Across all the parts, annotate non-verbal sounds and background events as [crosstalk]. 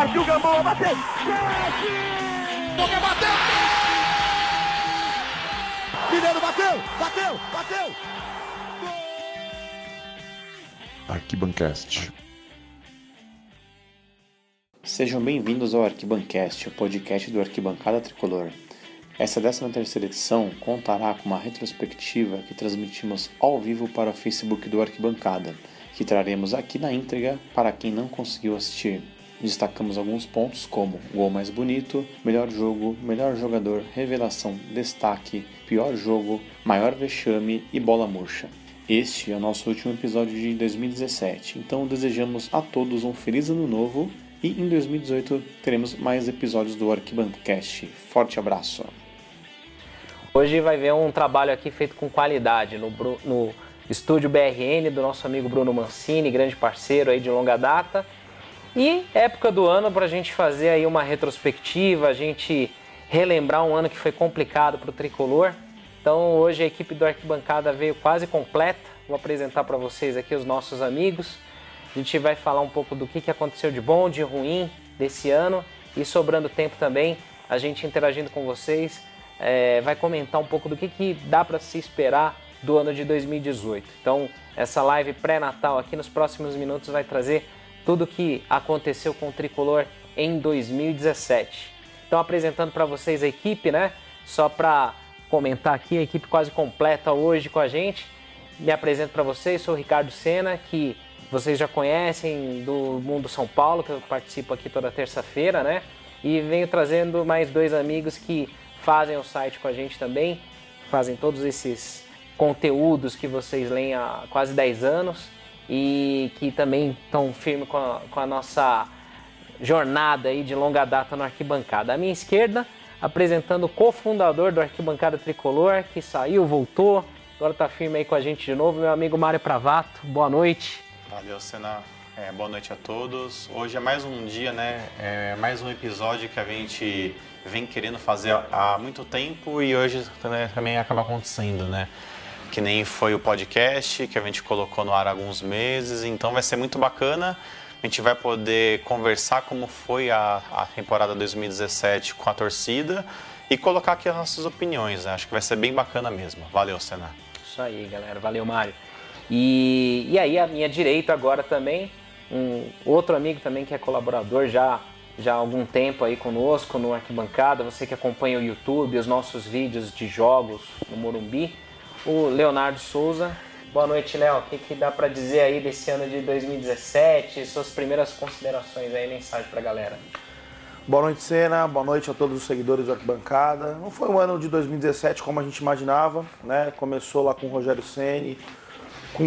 Partiu Gamboa, bateu! Boca bateu! Mineiro bateu! Bateu! Bateu! Arquibancast. Sejam bem-vindos ao Arquibancast, o podcast do Arquibancada Tricolor. Essa 13 terceira edição contará com uma retrospectiva que transmitimos ao vivo para o Facebook do Arquibancada, que traremos aqui na íntegra para quem não conseguiu assistir. Destacamos alguns pontos como gol mais bonito, melhor jogo, melhor jogador, revelação, destaque, pior jogo, maior vexame e bola murcha. Este é o nosso último episódio de 2017, então desejamos a todos um feliz ano novo e em 2018 teremos mais episódios do Arquibancast. Forte abraço! Hoje vai ver um trabalho aqui feito com qualidade no, no estúdio BRN do nosso amigo Bruno Mancini, grande parceiro aí de longa data. E época do ano para a gente fazer aí uma retrospectiva, a gente relembrar um ano que foi complicado para o tricolor. Então hoje a equipe do Arquibancada veio quase completa. Vou apresentar para vocês aqui os nossos amigos. A gente vai falar um pouco do que, que aconteceu de bom, de ruim desse ano e sobrando tempo também, a gente interagindo com vocês, é, vai comentar um pouco do que, que dá para se esperar do ano de 2018. Então, essa live pré-natal aqui nos próximos minutos vai trazer tudo que aconteceu com o tricolor em 2017. Então, apresentando para vocês a equipe, né? Só para comentar aqui, a equipe quase completa hoje com a gente. Me apresento para vocês, sou o Ricardo Sena, que vocês já conhecem do Mundo São Paulo, que eu participo aqui toda terça-feira, né? E venho trazendo mais dois amigos que fazem o site com a gente também, fazem todos esses conteúdos que vocês leem há quase 10 anos e que também estão firmes com a, com a nossa jornada aí de longa data no Arquibancada. À minha esquerda, apresentando o cofundador do Arquibancada Tricolor, que saiu, voltou, agora está firme aí com a gente de novo, meu amigo Mário Pravato. Boa noite. Valeu, Senna. É, boa noite a todos. Hoje é mais um dia, né? É mais um episódio que a gente vem querendo fazer há muito tempo e hoje né, também acaba acontecendo, né? Que nem foi o podcast que a gente colocou no ar há alguns meses, então vai ser muito bacana. A gente vai poder conversar como foi a, a temporada 2017 com a torcida e colocar aqui as nossas opiniões. Né? Acho que vai ser bem bacana mesmo. Valeu, Senna. Isso aí, galera. Valeu, Mário. E, e aí, à minha direita agora também, um outro amigo também que é colaborador já, já há algum tempo aí conosco no Arquibancada, você que acompanha o YouTube, os nossos vídeos de jogos no Morumbi, o Leonardo Souza. Boa noite, Léo. O que, que dá para dizer aí desse ano de 2017? Suas primeiras considerações aí, mensagem para a galera. Boa noite, Senna. Boa noite a todos os seguidores do Arquibancada. Não foi um ano de 2017 como a gente imaginava, né? Começou lá com o Rogério Ceni com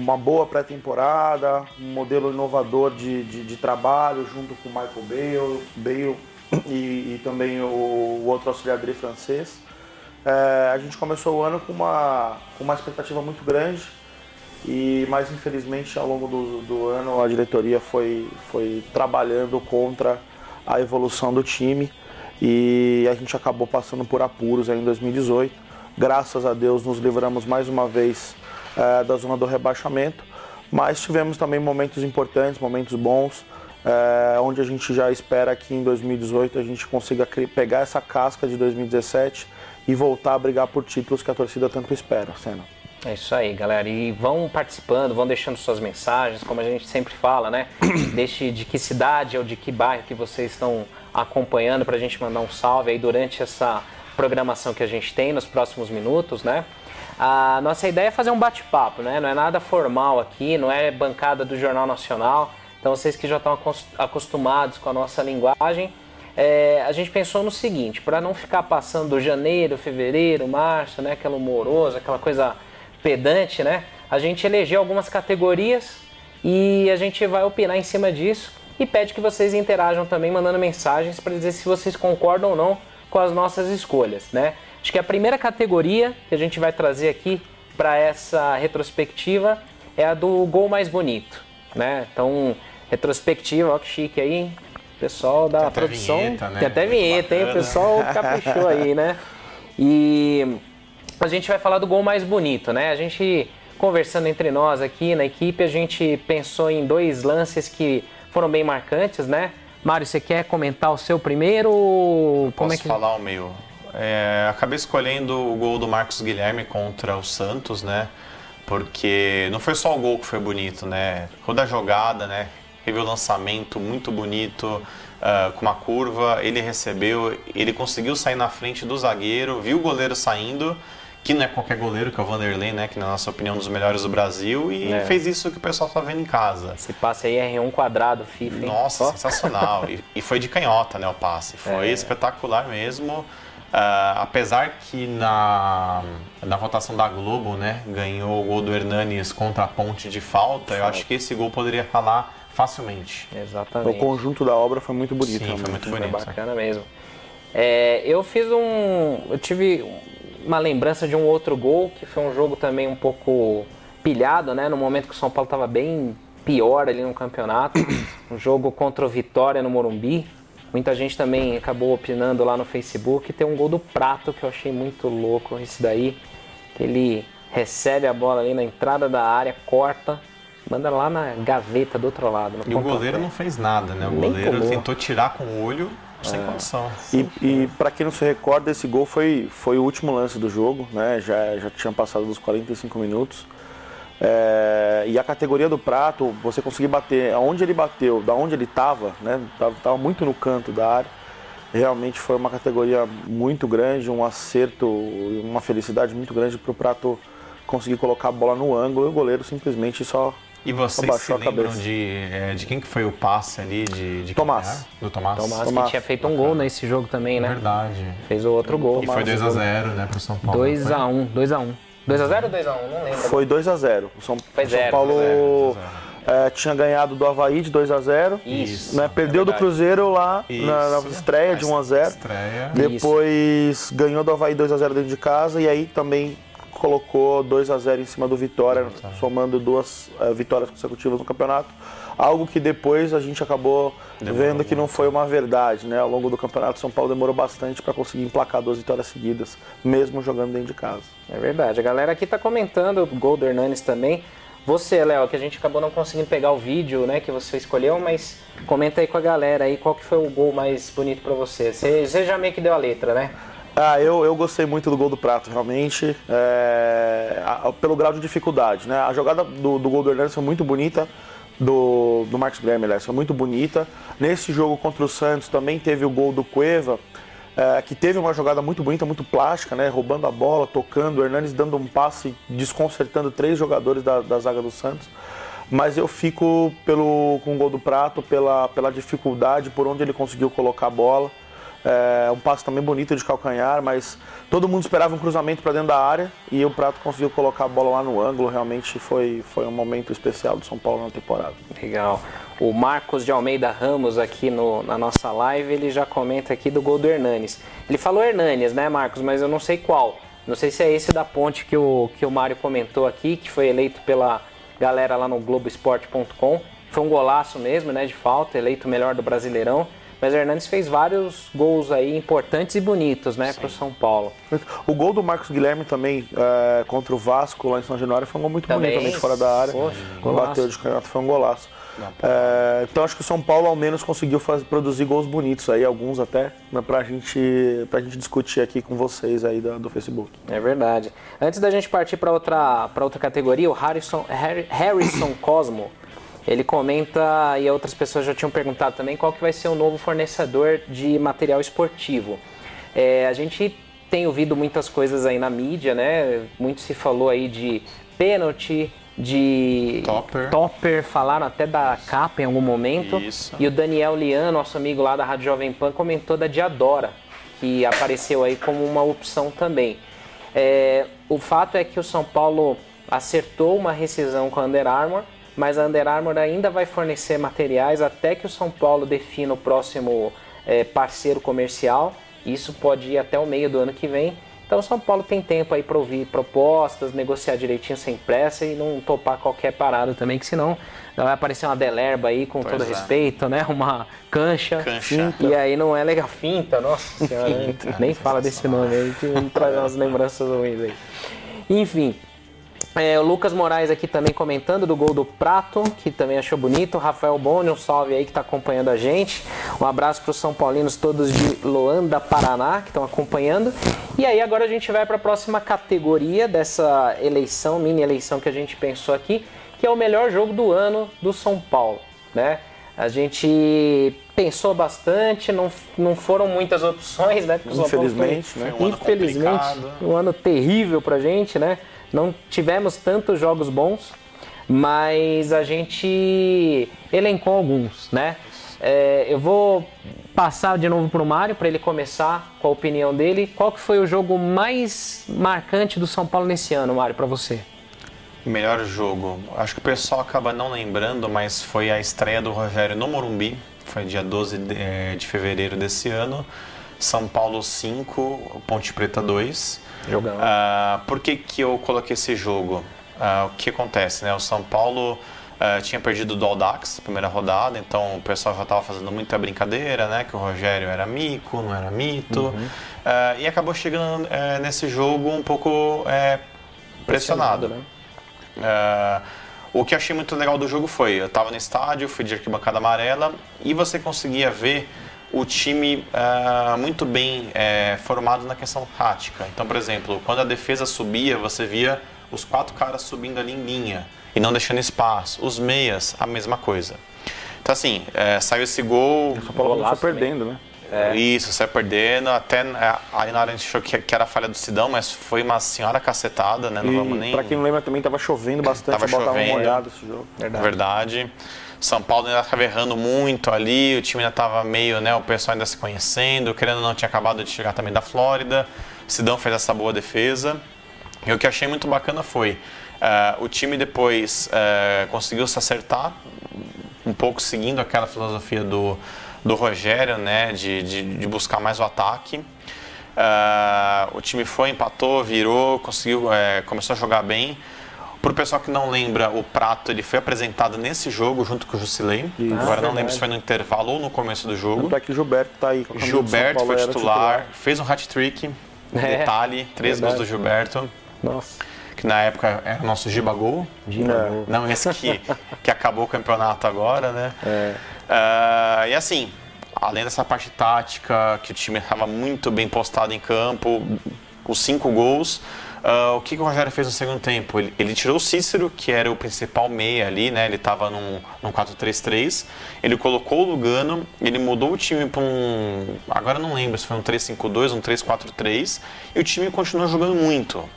uma boa pré-temporada, um modelo inovador de, de, de, trabalho junto com o Michael Bale, Bale [coughs] e, e também o, o, outro auxiliar dele francês. É, a gente começou o ano com uma, com uma expectativa muito grande, e mas infelizmente ao longo do, do ano a diretoria foi, foi trabalhando contra a evolução do time e a gente acabou passando por apuros em 2018. Graças a Deus nos livramos mais uma vez é, da zona do rebaixamento, mas tivemos também momentos importantes, momentos bons, é, onde a gente já espera que em 2018 a gente consiga pegar essa casca de 2017 e voltar a brigar por títulos que a torcida tanto espera, Senna. É isso aí, galera. E vão participando, vão deixando suas mensagens, como a gente sempre fala, né? [coughs] Deixe de que cidade ou de que bairro que vocês estão acompanhando para a gente mandar um salve aí durante essa programação que a gente tem nos próximos minutos, né? A nossa ideia é fazer um bate-papo, né? Não é nada formal aqui, não é bancada do Jornal Nacional. Então vocês que já estão acostumados com a nossa linguagem, é, a gente pensou no seguinte, para não ficar passando janeiro, fevereiro, março, né? Aquela humorosa, aquela coisa pedante, né? A gente elegeu algumas categorias e a gente vai opinar em cima disso e pede que vocês interajam também mandando mensagens para dizer se vocês concordam ou não com as nossas escolhas, né? Acho que a primeira categoria que a gente vai trazer aqui para essa retrospectiva é a do gol mais bonito, né? Então, retrospectiva, ó que chique aí, hein? O pessoal da tem produção. Vinheta, né? Tem até vinheta, hein? O pessoal [laughs] caprichou aí, né? E a gente vai falar do gol mais bonito, né? A gente conversando entre nós aqui na equipe, a gente pensou em dois lances que foram bem marcantes, né? Mário, você quer comentar o seu primeiro? Como Como Posso é que... falar o meu? É, acabei escolhendo o gol do Marcos Guilherme contra o Santos, né? Porque não foi só o gol que foi bonito, né? Toda a jogada, né? Teve o lançamento muito bonito, uh, com uma curva, ele recebeu, ele conseguiu sair na frente do zagueiro, viu o goleiro saindo, que não é qualquer goleiro, que é o Vanderlei, né? Que na nossa opinião é um dos melhores do Brasil, e É. fez isso que o pessoal tá vendo em casa. Esse passe aí é R1 quadrado, FIFA, hein? Nossa, Ó. sensacional. [laughs] e, e foi de canhota, né, o passe. Foi É. espetacular mesmo. Ah, apesar que na, na votação da Globo, né, ganhou o gol do Hernanes contra a ponte de falta, eu acho que esse gol poderia falar facilmente. O Exatamente. conjunto da obra foi muito bonito. Sim, foi muito Foi bonito. bacana mesmo. É, eu fiz um. Eu tive uma lembrança de um outro gol, que foi um jogo também um pouco pilhado, né? No momento que o São Paulo estava bem pior ali no campeonato. Um jogo contra o Vitória no Morumbi. Muita gente também acabou opinando lá no Facebook. Tem um gol do Prato que eu achei muito louco. Esse daí, que ele recebe a bola ali na entrada da área, corta, manda lá na gaveta do outro lado. E o goleiro não fez nada, né? O Nem goleiro pulou. tentou tirar com o olho sem condição. E, e para quem não se recorda, esse gol foi, foi o último lance do jogo, né? Já, já tinha passado dos 45 minutos. É, e a categoria do prato, você conseguir bater aonde ele bateu, da onde ele estava, né? Tava, tava muito no canto da área. Realmente foi uma categoria muito grande, um acerto, e uma felicidade muito grande para o prato conseguir colocar a bola no ângulo e o goleiro simplesmente só E vocês se lembram de, é, de quem que foi o passe ali? De, de quem Tomás. era? Do Tomás. Tomás, Tomás. que tinha feito um gol nesse jogo também, né? Verdade. Fez o outro gol. E foi 2x0, né, pro São Paulo. 2x1, 2x1. 2x0 ou 2x1? Não lembro. Foi 2 a 0 O São, Foi São zero, Paulo foi zero, é, tinha ganhado do Havaí de 2 a 0 Isso. né? Perdeu é do. Cruzeiro lá na, na Isso. estreia de 1 a 0 Estreia. Depois ganhou do Havaí 2 a 0 dentro de casa e aí também colocou 2 a 0 em cima do Vitória, somando duas eh, vitórias consecutivas no campeonato. Algo que depois a gente acabou Demorou vendo que não foi uma verdade, né? Ao longo do campeonato, São Paulo demorou bastante para conseguir emplacar duas vitórias seguidas, mesmo jogando dentro de casa. É verdade. A galera aqui tá comentando o gol do Hernanes também. Você, Léo, que a gente acabou não conseguindo pegar o vídeo, né, que você escolheu, mas comenta aí com a galera aí qual que foi o gol mais bonito pra você. Você, você já meio que deu a letra, né? Ah, eu, eu gostei muito do gol do Prato, realmente, é, a- pelo grau de dificuldade. Né? A jogada do, do gol do Hernandes foi muito bonita, do, do Marcos Guilherme, foi muito bonita. Nesse jogo contra o Santos também teve o gol do Cueva, é, que teve uma jogada muito bonita, muito plástica, né? roubando a bola, tocando, o Hernandes dando um passe, desconcertando três jogadores da, da zaga do Santos. Mas eu fico pelo, com o gol do Prato, pela, pela dificuldade, por onde ele conseguiu colocar a bola. É, um passe também bonito de calcanhar, mas todo mundo esperava um cruzamento para dentro da área e o Prato conseguiu colocar a bola lá no ângulo. Realmente foi, foi um momento especial do São Paulo na temporada. Legal. O Marcos de Almeida Ramos aqui no- na nossa live, ele já comenta aqui do gol do Hernanes. Ele falou Hernanes, né, Marcos? Mas eu não sei qual. Não sei se é esse da ponte que o, que o Mário comentou aqui, que foi eleito pela galera lá no Globoesporte.com. Foi um golaço mesmo, né, de falta, eleito melhor do Brasileirão. Mas o Hernandes fez vários gols aí importantes e bonitos, né, pro São Paulo. O gol do Marcos Guilherme também é, contra o Vasco lá em São Januário foi um gol muito Também. bonito, também de fora da área. Poxa. Bateu de canhota, foi um golaço. É, então acho que o São Paulo ao menos conseguiu faz- produzir gols bonitos aí, alguns até, né, pra, gente, pra gente discutir aqui com vocês aí do, do Facebook. É verdade. Antes da gente partir para outra, pra outra categoria, o Harrison, Harry- Harrison Cosmo, ele comenta, e outras pessoas já tinham perguntado também, qual que vai ser o novo fornecedor de material esportivo. É, a gente tem ouvido muitas coisas aí na mídia, né? Muito se falou aí de pênalti, de Topper. topper, falaram até da capa em algum momento. Isso. E o Daniel Lian, nosso amigo lá da Rádio Jovem Pan, comentou da Diadora, que apareceu aí como uma opção também. É, o fato é que o São Paulo acertou uma rescisão com a Under Armour, mas a Under Armour ainda vai fornecer materiais até que o São Paulo defina o próximo é, parceiro comercial. Isso pode ir até o meio do ano que vem. Então o São Paulo tem tempo aí para ouvir propostas, negociar direitinho sem pressa e não topar qualquer parada também, que senão vai aparecer uma delerba aí com Pois todo é. respeito, né? Uma cancha. Cancha. E aí não é legal. Finta, nossa senhora. Finta. Nem fala desse nome aí que traz umas lembranças ruins aí. Enfim, É, o Lucas Moraes aqui também comentando do gol do Prato, que também achou bonito. O Rafael Boni, um salve aí que está acompanhando a gente. Um abraço para os São Paulinos todos de Loanda, Paraná, que estão acompanhando. E aí agora a gente vai para a próxima categoria dessa eleição, mini eleição que a gente pensou aqui, que é o melhor jogo do ano do São Paulo, né? A gente pensou bastante, não, não foram muitas opções, né? Infelizmente, foi, né? Um Infelizmente, um ano terrível pra gente, né? Não tivemos tantos jogos bons, mas a gente elencou alguns, né? É, eu vou passar de novo para o Mário para ele começar com a opinião dele. Qual que foi o jogo mais marcante do São Paulo nesse ano, Mário, para você? Melhor jogo. Acho que o pessoal acaba não lembrando, mas foi a estreia do Rogério no Morumbi. Foi dia 12 de, eh, de fevereiro desse ano. São Paulo 5, Ponte Preta 2. Jogão. Uh, por que, que eu coloquei esse jogo? Uh, o que acontece, né? O São Paulo uh, tinha perdido do Aldax na primeira rodada, então o pessoal já estava fazendo muita brincadeira, né? Que o Rogério era mico, não era mito. Uhum. e acabou chegando eh, nesse jogo um pouco eh, pressionado. pressionado né? o que eu achei muito legal do jogo foi, eu estava no estádio, fui de arquibancada amarela e você conseguia ver o time uh, muito bem uh, formado na questão tática. Então, por exemplo, quando a defesa subia, você via os quatro caras subindo ali em linha e não deixando espaço. Os meias, a mesma coisa. Então, assim, uh, saiu esse gol. O São Paulo começou perdendo, né? É. Isso, saiu perdendo. Até aí na hora a gente achou que, que era falha do Sidão, mas foi uma senhora cacetada, né? Não e, vamos nem. Pra quem não lembra, também tava chovendo bastante. Tava chovendo. molhado esse jogo. Verdade. Verdade. São Paulo ainda estava errando muito ali, o time ainda estava meio, né, o pessoal ainda se conhecendo, querendo ou não, tinha acabado de chegar também da Flórida. Sidão fez essa boa defesa. E o que achei muito bacana foi, uh, o time depois uh, conseguiu se acertar, um pouco seguindo aquela filosofia do, do Rogério, né, de, de, de buscar mais o ataque. Uh, o time foi, empatou, virou, conseguiu, começou a jogar bem. Para o pessoal que não lembra, o Prato ele foi apresentado nesse jogo junto com o Jusilei. Agora não lembro se foi no intervalo ou no começo do jogo. Tanto é que o Gilberto está aí. Com Gilberto foi titular, titular, fez um hat-trick, é, detalhe, três verdade. gols do Gilberto. Nossa. Que na época era o nosso Gibagol. Gibagol. É. Não esse que, [laughs] que acabou o campeonato agora, né? É. Uh, e assim, além dessa parte tática, que o time estava muito bem postado em campo, os cinco gols, Uh, o que, que, o Rogério fez no segundo tempo? Ele, ele, tirou o Cícero, que era o principal meia ali, né? Ele estava num, num 4-3-3. Ele colocou o Lugano, ele mudou o time para um. Agora não lembro se foi um 3-5-2, um 3-4-3. E o time continuou jogando muito.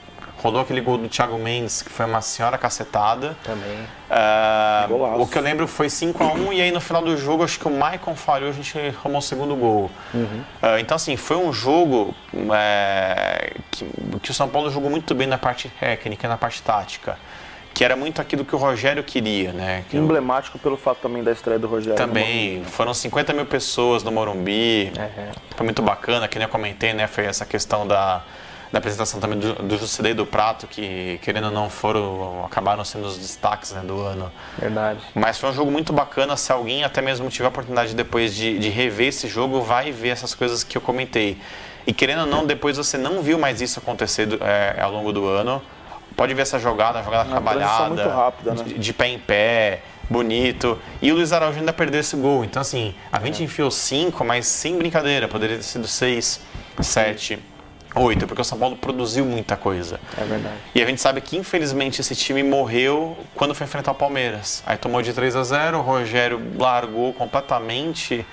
Rodou aquele gol do Thiago Mendes, que foi uma senhora cacetada. Também. Uh, o que eu lembro foi 5x1 e aí no final do jogo acho que o Maicon falhou, a gente arrumou o segundo gol. Uhum. Uh, então assim, foi um jogo é, que, que o São Paulo jogou muito bem na parte técnica, na parte tática que era muito aquilo que o Rogério queria, né? Que Emblemático eu... pelo fato também da estreia do Rogério. Também, foram 50 mil pessoas no Morumbi, uhum. foi muito bacana, que nem eu comentei, né? Foi essa questão da, da apresentação também do, do Jusilei do Prato, que querendo ou não foram, acabaram sendo os destaques né, do ano. Verdade. Mas foi um jogo muito bacana, se alguém até mesmo tiver a oportunidade depois de, de rever esse jogo, vai ver essas coisas que eu comentei. E querendo ou não, depois você não viu mais isso acontecer é, ao longo do ano. Pode ver essa jogada, jogada Uma trabalhada, muito rápida, né? de, de pé em pé, bonito. E o Luiz Araújo ainda perdeu esse gol. Então, assim, a gente é. enfiou cinco, mas sem brincadeira. Poderia ter sido seis, sete. Oito, porque o São Paulo produziu muita coisa. É verdade. E a gente sabe que, infelizmente, esse time morreu quando foi enfrentar o Palmeiras. Aí tomou de 3 a 0 o Rogério largou completamente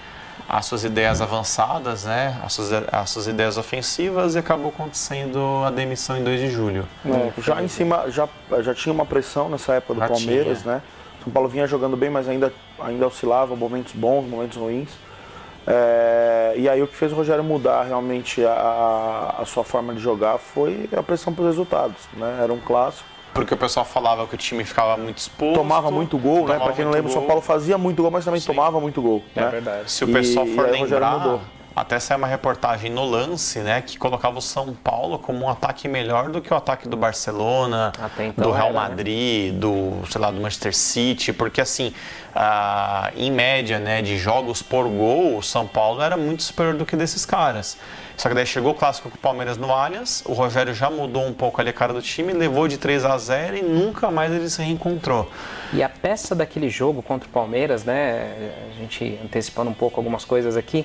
as suas ideias avançadas, né? as, suas, as suas ideias ofensivas e acabou acontecendo a demissão em 2 de julho. É, já em cima, já, já tinha uma pressão nessa época do já Palmeiras, tinha. né? São Paulo vinha jogando bem, mas ainda, ainda oscilava, momentos bons, momentos ruins. É, e aí o que fez o Rogério mudar realmente a, a sua forma de jogar foi a pressão para os resultados. Né? Era um clássico. Porque o pessoal falava que o time ficava muito exposto. Tomava muito gol, né? Para quem não lembra, o São Paulo fazia muito gol, mas também Sim. tomava muito gol. É né? verdade. Se o pessoal e, for e lembrar, até saiu uma reportagem no lance, né, que colocava o São Paulo como um ataque melhor do que o ataque do Barcelona, então do Real era, né? Madrid, do, sei lá, do Manchester City, porque assim, ah, em média, né, de jogos por gol, o São Paulo era muito superior do que desses caras. Só que daí chegou o clássico com o Palmeiras no Allianz, o Rogério já mudou um pouco ali a cara do time, levou de 3 a 0 e nunca mais ele se reencontrou. E a peça daquele jogo contra o Palmeiras, né? A gente antecipando um pouco algumas coisas aqui.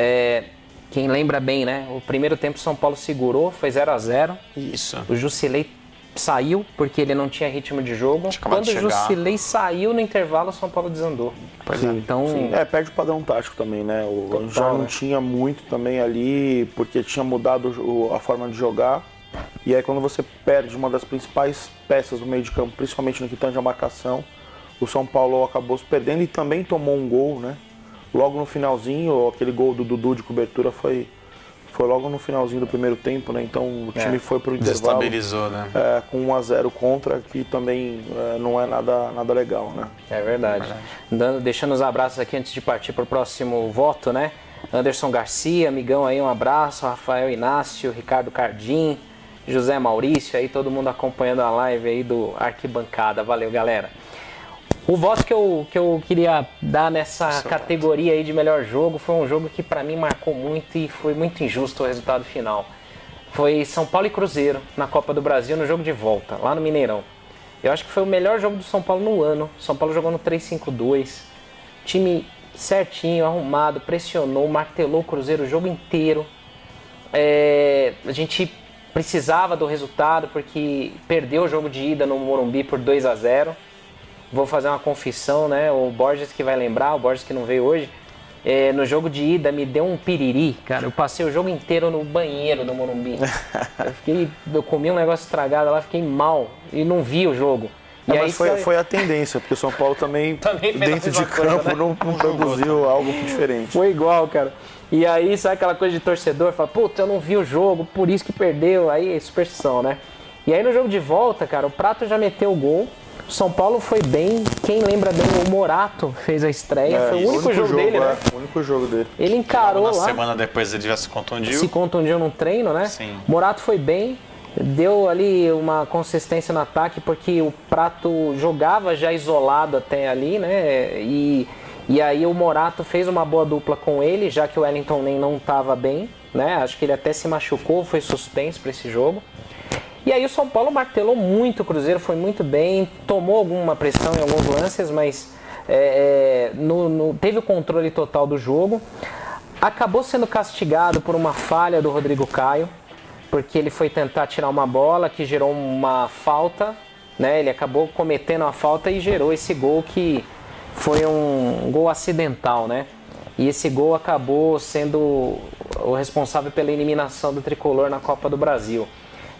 É, quem lembra bem, né? O primeiro tempo São Paulo segurou, foi 0 a 0 Isso. O Jusilei saiu porque ele não tinha ritmo de jogo. Tinha Quando de o. Jusilei saiu no intervalo, o São Paulo desandou. Pois é. Então, Sim, é, perde o padrão tático também, né? O Total, já não né? tinha muito também ali, porque tinha mudado a forma de jogar. E aí quando você perde uma das principais peças do meio de campo, principalmente no que tange a marcação, o São Paulo acabou se perdendo e também tomou um gol, né? Logo no finalzinho, aquele gol do Dudu de cobertura foi, foi logo no finalzinho do primeiro tempo, né? Então o time É, foi pro intervalo Desestabilizou, né? é, com 1 a 0 contra, que também é, não é nada, nada legal, né? É verdade. Dando, deixando os abraços aqui antes de partir para o próximo voto, né? Anderson Garcia, amigão aí, um abraço. Rafael Inácio, Ricardo Cardim, José Maurício, aí todo mundo acompanhando a live aí do Arquibancada. Valeu, galera. O voto que eu, que eu queria dar nessa Seu categoria aí de melhor jogo foi um jogo que para mim marcou muito e foi muito injusto o resultado final. Foi São Paulo e Cruzeiro na Copa do Brasil no jogo de volta, lá no Mineirão. Eu acho que foi o melhor jogo do São Paulo no ano. São Paulo jogou no 3-5-2. Time certinho, arrumado, pressionou, martelou o Cruzeiro o jogo inteiro. É, a gente precisava do resultado porque perdeu o jogo de ida no Morumbi por 2 a 0 Vou fazer uma confissão, né? O Borges que vai lembrar, o Borges que não veio hoje. é, no jogo de ida me deu um piriri, cara. Eu passei o jogo inteiro no banheiro do Morumbi. [laughs] eu, fiquei, eu comi um negócio estragado lá, fiquei mal e não vi o jogo. Não, mas foi, foi a tendência, porque o São Paulo também, [laughs] Também dentro de coisa, campo, né? não, não produziu algo diferente. Foi igual, cara. E aí, sabe aquela coisa de torcedor? Fala, puta, eu não vi o jogo, por isso que perdeu. Aí é superstição, né? E aí no jogo de volta, cara, o Prato já meteu o gol. O São Paulo foi bem. Quem lembra bem, o Morato fez a estreia. É, foi o único, jogo, dele, é, né? O único jogo dele. Ele encarou Uma lá. semana depois ele já se contundiu. se contundiu num treino, né? Sim. Morato foi bem, deu ali uma consistência no ataque, porque o Prato jogava já isolado até ali, né? E, e aí o Morato fez uma boa dupla com ele, já que o Wellington nem não estava bem, né? Acho que ele até se machucou, foi suspenso para esse jogo. E aí o São Paulo martelou muito o Cruzeiro, foi muito bem, tomou alguma pressão em alguns lances, mas é, é, no- no- teve o controle total do jogo. Acabou sendo castigado por uma falha do Rodrigo Caio, porque ele foi tentar tirar uma bola que gerou uma falta, né? Ele acabou cometendo a falta e gerou esse gol que foi um gol acidental, né? E esse gol acabou sendo o responsável pela eliminação do tricolor na Copa do Brasil.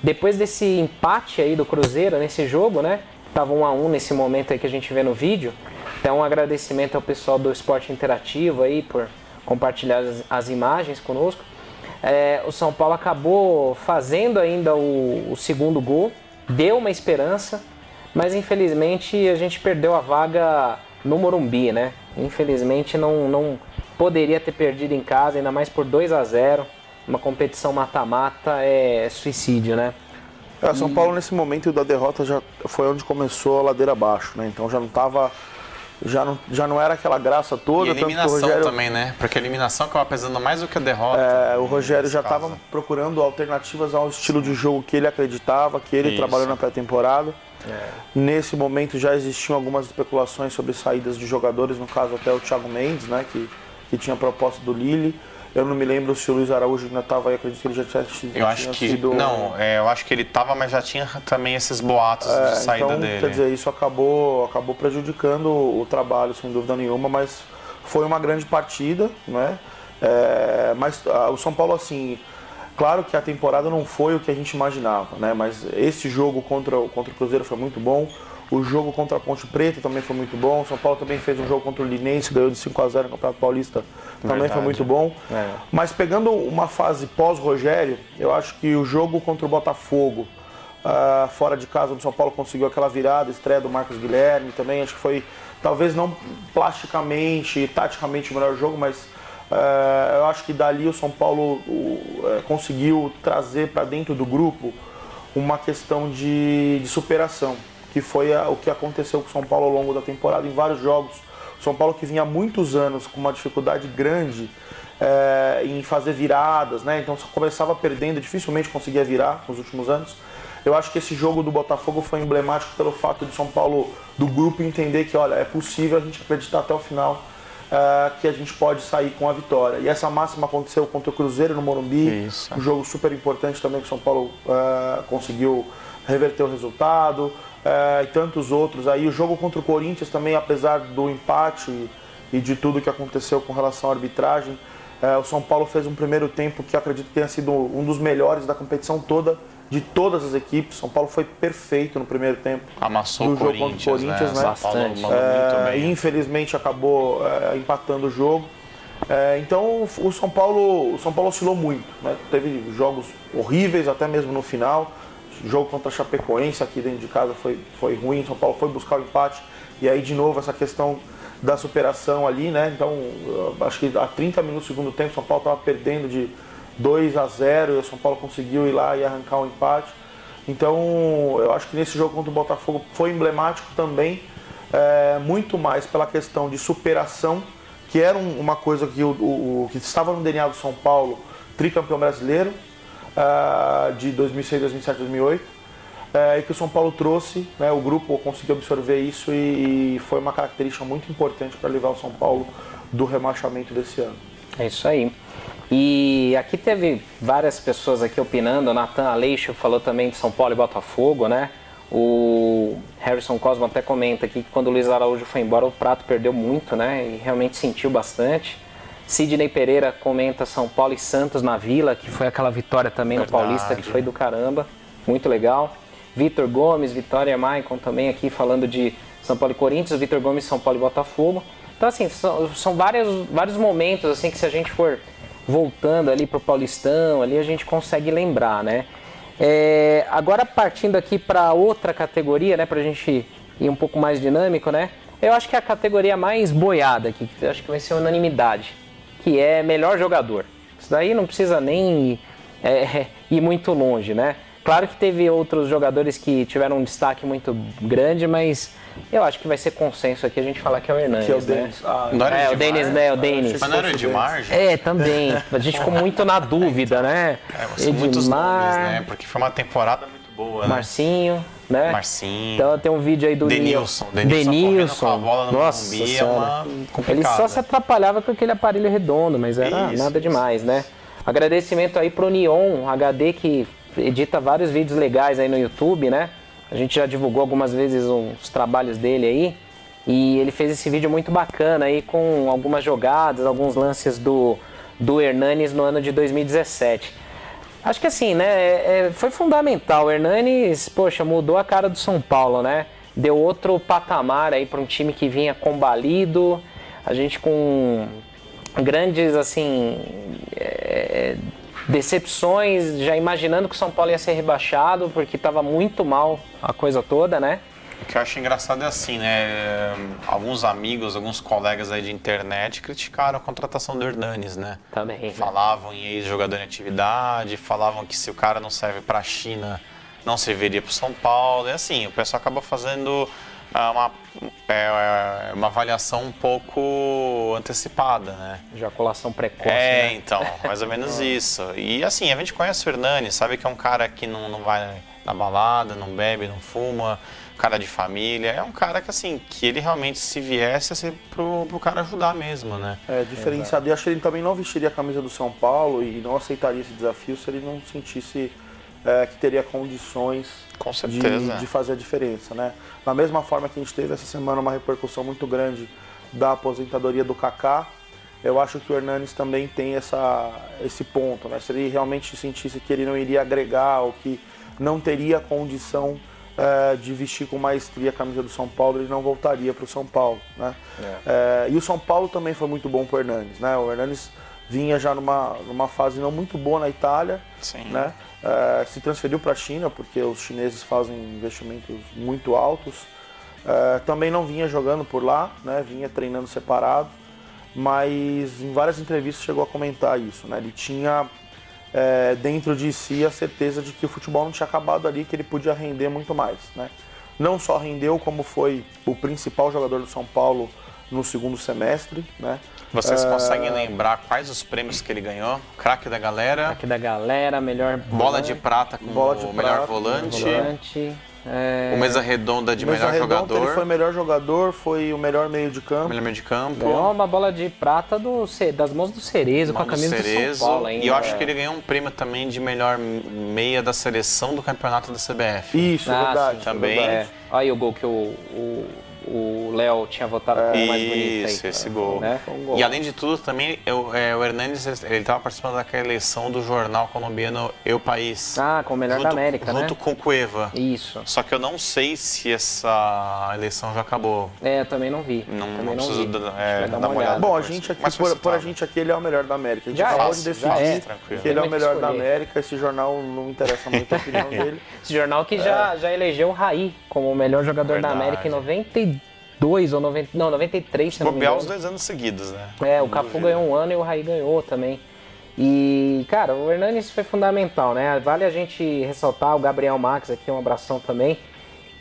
Depois desse empate aí do Cruzeiro nesse jogo, né? Tava um a um nesse momento aí que a gente vê no vídeo. Então um agradecimento ao pessoal do Esporte Interativo aí por compartilhar as, as imagens conosco. É, o São Paulo acabou fazendo ainda o, o segundo gol, deu uma esperança, mas infelizmente a gente perdeu a vaga no Morumbi, né? Infelizmente não, não poderia ter perdido em casa, ainda mais por 2 a 0 Uma competição mata-mata é suicídio, né? É, São Paulo nesse momento da derrota já foi onde começou a ladeira abaixo, né? Então já não tava. Já não, já não era aquela graça toda, E tanto que o eliminação Rogério. também, né? Porque a eliminação acaba pesando mais do que a derrota. É, o Rogério já estava procurando alternativas ao estilo de jogo que ele acreditava, que ele Isso. trabalhou na pré-temporada. Nesse momento já existiam algumas especulações sobre saídas de jogadores, no caso até o Thiago Mendes, né, que, que tinha proposta do Lille. Eu não me lembro se o Luiz Araújo ainda estava aí, acredito que ele já tinha, já Eu acho que. sido. Não, é, eu acho que ele tava, mas já tinha também esses boatos É, de saída então, dele. quer dizer, isso acabou, acabou prejudicando o, o trabalho, sem dúvida nenhuma, mas foi uma grande partida, né? É, mas ah, o São Paulo, assim, claro que a temporada não foi o que a gente imaginava, né? Mas esse jogo contra, contra o Cruzeiro foi muito bom. O jogo contra a Ponte Preta também foi muito bom. O São Paulo também fez um jogo contra o Linense, ganhou de 5 a 0 no Campeonato Paulista, também Verdade. foi muito bom. É. Mas pegando uma fase pós-Rogério, eu acho que o jogo contra o Botafogo, ah, fora de casa, o São Paulo conseguiu aquela virada, estreia do Marcos Guilherme também. Acho que foi, talvez não plasticamente e taticamente o melhor jogo, mas É, eu acho que dali o São Paulo é, conseguiu trazer para dentro do grupo uma questão de, de superação, que foi a, o que aconteceu com o São Paulo ao longo da temporada em vários jogos. O São Paulo que vinha há muitos anos com uma dificuldade grande é, em fazer viradas, né? Então começava perdendo, dificilmente conseguia virar nos últimos anos. Eu acho que esse jogo do Botafogo foi emblemático pelo fato de São Paulo, do grupo, entender que, olha, é possível a gente acreditar até o final uh, que a gente pode sair com a vitória. E essa máxima aconteceu contra o Cruzeiro no Morumbi, Isso. um jogo super importante também que o São Paulo uh, conseguiu reverter o resultado, uh, e tantos outros. Aí o jogo contra o Corinthians também, apesar do empate e, e de tudo que aconteceu com relação à arbitragem, o São Paulo fez um primeiro tempo que acredito que tenha sido um dos melhores da competição toda de todas as equipes. São Paulo foi perfeito no primeiro tempo. Amassou o jogo contra o Corinthians, né? né? Bastante. É, infelizmente acabou é, empatando o jogo. É, então o São Paulo, o São Paulo oscilou muito, né? Teve jogos horríveis até mesmo no final. O jogo contra a Chapecoense aqui dentro de casa foi, foi ruim. São Paulo foi buscar o empate e aí de novo essa questão da superação ali, né? Então acho que a 30 minutos do segundo tempo São Paulo estava perdendo de 2 a 0 e o São Paulo conseguiu ir lá e arrancar um empate. Então, eu acho que nesse jogo contra o Botafogo foi emblemático também, é, muito mais pela questão de superação, que era um, uma coisa que, o, o, que estava no DNA do São Paulo, tricampeão brasileiro, uh, de 2006, 2007, 2008, uh, e que o São Paulo trouxe, né, o grupo conseguiu absorver isso e, e foi uma característica muito importante para levar o São Paulo do rebaixamento desse ano. É isso aí. E aqui teve várias pessoas aqui opinando. O Nathan Aleixo falou também de São Paulo e Botafogo, né? O Harrison Cosmo até comenta aqui que quando o Luiz Araújo foi embora o Prato perdeu muito, né? E realmente sentiu bastante. Sidney Pereira comenta São Paulo e Santos na Vila, que foi aquela vitória também Verdade. no Paulista que foi do caramba. Muito legal. Vitor Gomes, Vitória Maicon também aqui falando de São Paulo e Corinthians, Vitor Gomes, São Paulo e Botafogo. Então assim, são, são vários, vários momentos assim que se a gente for voltando ali para o Paulistão, ali a gente consegue lembrar, né? É, agora partindo aqui para outra categoria, né, para a gente ir um pouco mais dinâmico, né? Eu acho que é a categoria mais boiada aqui, que acho que vai ser unanimidade, que é melhor jogador. Isso daí não precisa nem é, [laughs] ir muito longe, né? Claro que teve outros jogadores que tiveram um destaque muito grande, mas eu acho que vai ser consenso aqui a gente falar que é o Hernandes, que é o né? Ah, não é, o Denis, né? O Denis. Mas não era o Edmar, gente? É, também. A gente ficou muito na dúvida, né? [laughs] É, Edmar, muitos nomes, né? Porque foi uma temporada muito boa, né? Marcinho, né? Marcinho. Então tem um vídeo aí do Denilson. Denilson. Denilson. Com a bola no Nossa, é uma Ele só se atrapalhava com aquele aparelho redondo, mas era isso, nada demais, né? Agradecimento aí pro Neon HD que edita vários vídeos legais aí no YouTube, né? A gente já divulgou algumas vezes os trabalhos dele aí. E ele fez esse vídeo muito bacana aí com algumas jogadas, alguns lances do, do Hernanes no ano de 2017. Acho que assim, né? É, é, foi fundamental. O Hernanes, poxa, mudou a cara do São Paulo, né? Deu outro patamar aí para um time que vinha combalido. A gente com grandes, assim, é, decepções, já imaginando que o São Paulo ia ser rebaixado, porque estava muito mal a coisa toda, né? O que eu acho engraçado é assim, né? Alguns amigos, alguns colegas aí de internet criticaram a contratação do Hernanes, né? Também. Falavam em ex-jogador em atividade, falavam que se o cara não serve para a China, não serviria para o São Paulo. E assim, o pessoal acaba fazendo é uma, é, é uma avaliação um pouco antecipada, né? Ejaculação precoce. É, né? então, mais ou menos [laughs] isso. E assim, a gente conhece o Hernani, sabe que é um cara que não, não vai na balada, não bebe, não fuma, cara de família. É um cara que, assim, que ele realmente, se viesse, ia ser pro, pro cara ajudar mesmo, né? É, diferenciado. E acho que ele também não vestiria a camisa do São Paulo e não aceitaria esse desafio se ele não sentisse é, que teria condições de, de, fazer a diferença. Né? Da mesma forma que a gente teve essa semana uma repercussão muito grande da aposentadoria do Kaká, eu acho que o Hernanes também tem essa, esse ponto. Né? Se ele realmente sentisse que ele não iria agregar ou que não teria condição é, de vestir com maestria a camisa do São Paulo, ele não voltaria para o São Paulo. Né? É. É, e o São Paulo também foi muito bom para o Hernanes. Né? O Hernanes vinha já numa, numa fase não muito boa na Itália, Sim. né? Uh, se transferiu para a China porque os chineses fazem investimentos muito altos. Uh, também não vinha jogando por lá, né? vinha treinando separado. mas em várias entrevistas chegou a comentar isso, né? Ele tinha é, dentro de si a certeza de que o futebol não tinha acabado ali, que ele podia render muito mais, né? Não só rendeu, como foi o principal jogador do São Paulo no segundo semestre, né? Vocês é... conseguem lembrar quais os prêmios que ele ganhou? Craque da galera. Craque da galera, melhor. Bola de prata com Bola de o prata, melhor volante. volante. É... O mesa redonda de mesa melhor redonda, jogador. Ele foi melhor jogador, foi o melhor meio de campo. Melhor meio de campo. Ganhou uma bola de prata do, das mãos do Cerezo, com a camisa do, Cerezo, do São Paulo ainda. E eu acho que ele ganhou um prêmio também de melhor meia da seleção do campeonato da CBF. Isso, ah, verdade. Também. Verdade. É. Olha aí o gol que o, o o Léo tinha votado como mais bonito Isso, aí, esse gol. Né? Um gol. E além de tudo, também eu, é, o Hernandes ele estava participando daquela eleição do jornal colombiano Eu País. Ah, com o melhor junto, da América, junto né? Junto com o Cueva. Isso. Só que eu não sei se essa eleição já acabou. É, eu também não vi. Não, também não preciso vi. é, dar, uma, uma olhada. Bom, a gente aqui, por, por, a gente aqui, ele é o melhor da América. A gente já acabou é, de decidir é. que ele é o melhor da América. Esse jornal não interessa muito a opinião [laughs] dele. Esse jornal que já, é. já elegeu o Raí como o melhor jogador Verdade. da América em 92 92 ou 90, não, 93, se os dois anos seguidos, né? É, o Cafu ganhou um ano e o Raí ganhou também. E, cara, o Hernanes foi fundamental, né? Vale a gente ressaltar o Gabriel Max aqui, um abração também,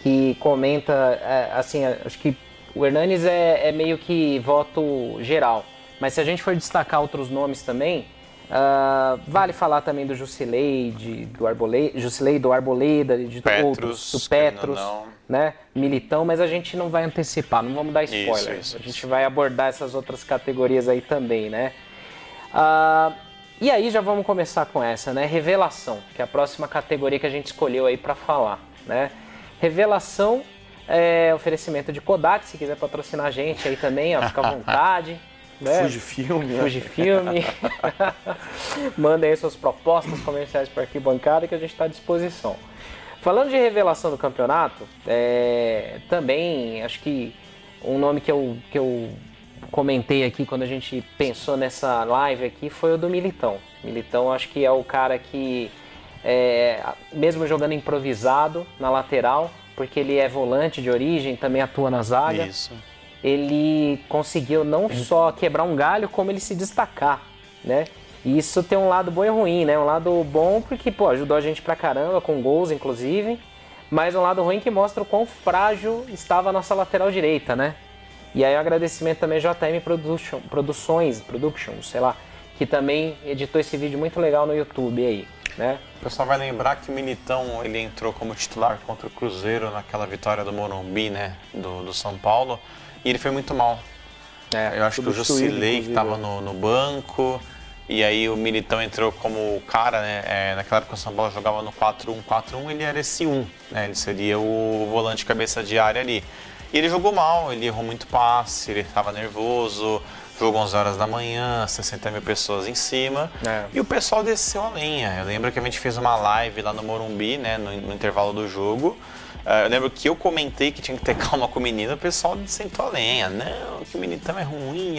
que comenta, é, assim, acho que o Hernanes é, é, meio que voto geral. Mas se a gente for destacar outros nomes também, uh, vale falar também do Jusilei, de, do Arboleda, Jusilei, do Arboleda, de Petrus, outros, do Petros. Né, militão, mas a gente não vai antecipar, não vamos dar spoiler. Isso, isso, a gente isso. vai abordar essas outras categorias aí também, né? Ah, e aí já vamos começar com essa, né? Revelação, que é a próxima categoria que a gente escolheu aí para falar, né? Revelação é oferecimento de Kodak, se quiser patrocinar a gente aí também, ó, fica à [laughs] vontade. Né? Fujifilme. Né? Fujifilme. [laughs] Mandem aí suas propostas comerciais para arquibancada que a gente está à disposição. Falando de revelação do campeonato, é, também acho que um nome que eu, que eu comentei aqui quando a gente pensou nessa live aqui foi o do Militão. Militão acho que é o cara que, é, mesmo jogando improvisado na lateral, porque ele é volante de origem, também atua na zaga. Isso. Ele conseguiu não só quebrar um galho, como ele se destacar, né? E isso tem um lado bom e ruim, né? Um lado bom porque, pô, ajudou a gente pra caramba, com gols, inclusive. Mas um lado ruim que mostra o quão frágil estava a nossa lateral direita, né? E aí um agradecimento também a JM Production, Produções, Production, sei lá, que também editou esse vídeo muito legal no YouTube aí, né? O pessoal vai lembrar que o Militão, ele entrou como titular contra o Cruzeiro naquela vitória do Morumbi, né? Do, do São Paulo. E ele foi muito mal. É, Eu acho que o Jusilei, que estava no, no banco... E aí o Militão entrou como cara, né? É, naquela época o São Paulo jogava no 4-1-4-1, ele era esse 1, né? Ele seria o volante cabeça de área ali. E ele jogou mal, ele errou muito passe, ele estava nervoso, jogou 11 horas da manhã, 60 mil pessoas em cima. É. E o pessoal desceu a lenha. Eu lembro que a gente fez uma live lá no Morumbi, né? No, no intervalo do jogo. Uh, eu lembro que eu comentei que tinha que ter [laughs] calma com o menino, o pessoal sentou a lenha. Não, que o Militão é ruim.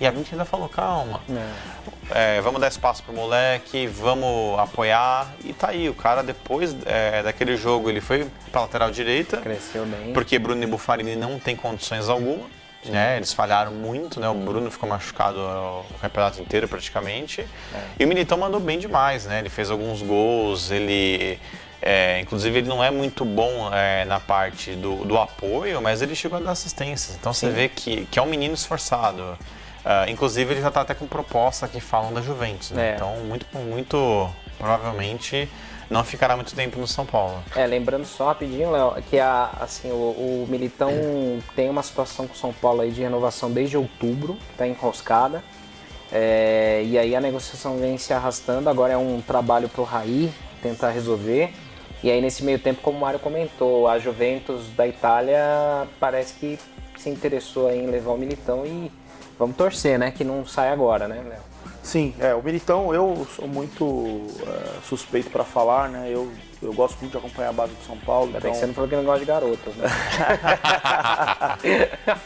E a gente ainda falou, calma. É. É, vamos dar espaço pro moleque, vamos apoiar. E tá aí, o cara depois é, daquele jogo ele foi pra lateral direita. Cresceu bem. Porque Bruno e Buffarini não tem condições alguma. Né? Eles falharam muito, né? O Bruno ficou machucado o campeonato inteiro praticamente. É. E o Militão mandou bem demais, né? Ele fez alguns gols, ele. É, inclusive ele não é muito bom é, na parte do, do, apoio, mas ele chegou a dar assistências. Então Sim. você vê que, que é um menino esforçado. Uh, inclusive, ele já está até com proposta que falam da Juventus. Né? É. Então, muito, muito provavelmente não ficará muito tempo no São Paulo. É, lembrando só rapidinho, Léo, que a, assim, o, o Militão [clears throat] tem uma situação com o São Paulo aí de renovação desde outubro, está enroscada. É, e aí a negociação vem se arrastando, agora é um trabalho para o Raí tentar resolver. E aí nesse meio tempo, como o Mário comentou, a Juventus da Itália parece que se interessou em levar o Militão e Vamos torcer, né? Que não sai agora, né, Léo? Sim, é, o Militão eu sou muito é, suspeito para falar, né? Eu, eu gosto muito de acompanhar a base do São Paulo. Ainda então... bem que você não falou que não gosta de garotas, né?